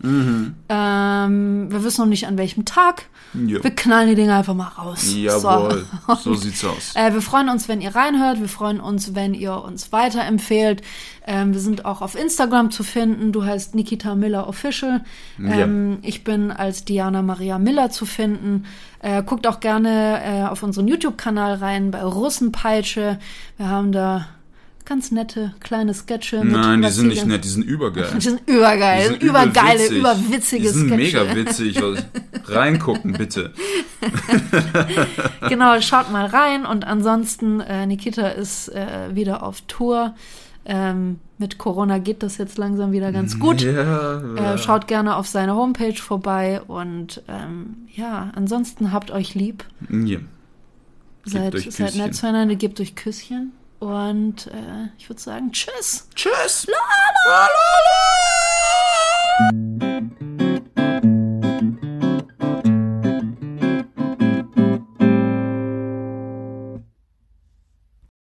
Ähm, wir wissen noch nicht an welchem Tag. Ja. Wir knallen die Dinge einfach mal raus. Jawohl, So. so sieht's aus. Äh, wir freuen uns, wenn ihr reinhört. Wir freuen uns, wenn ihr uns weiterempfehlt. Ähm, wir sind auch auf Instagram zu finden. Du heißt Nikita Miller Official. Ähm, Ich bin als Diana Maria Miller zu finden. Äh, guckt auch gerne äh, auf unseren YouTube-Kanal rein bei Russenpeitsche. Wir haben da ganz nette kleine Sketche. Nein, die sind nicht nett, die sind übergeil. Die sind übergeil. Die sind übergeile, übelwitzig. überwitzige Die sind Sketche. mega witzig. Also, Reingucken, bitte. Genau, schaut mal rein und ansonsten, äh, Nikita ist äh, wieder auf Tour. Ähm, mit Corona geht das jetzt langsam wieder ganz gut. Ja, Äh, schaut gerne auf seine Homepage vorbei und ähm, ja, ansonsten habt euch lieb. Seid, euch seid Küsschen. nett zueinander, gebt euch Küsschen und äh, ich würde sagen, tschüss. Tschüss. La, la, la, la, la.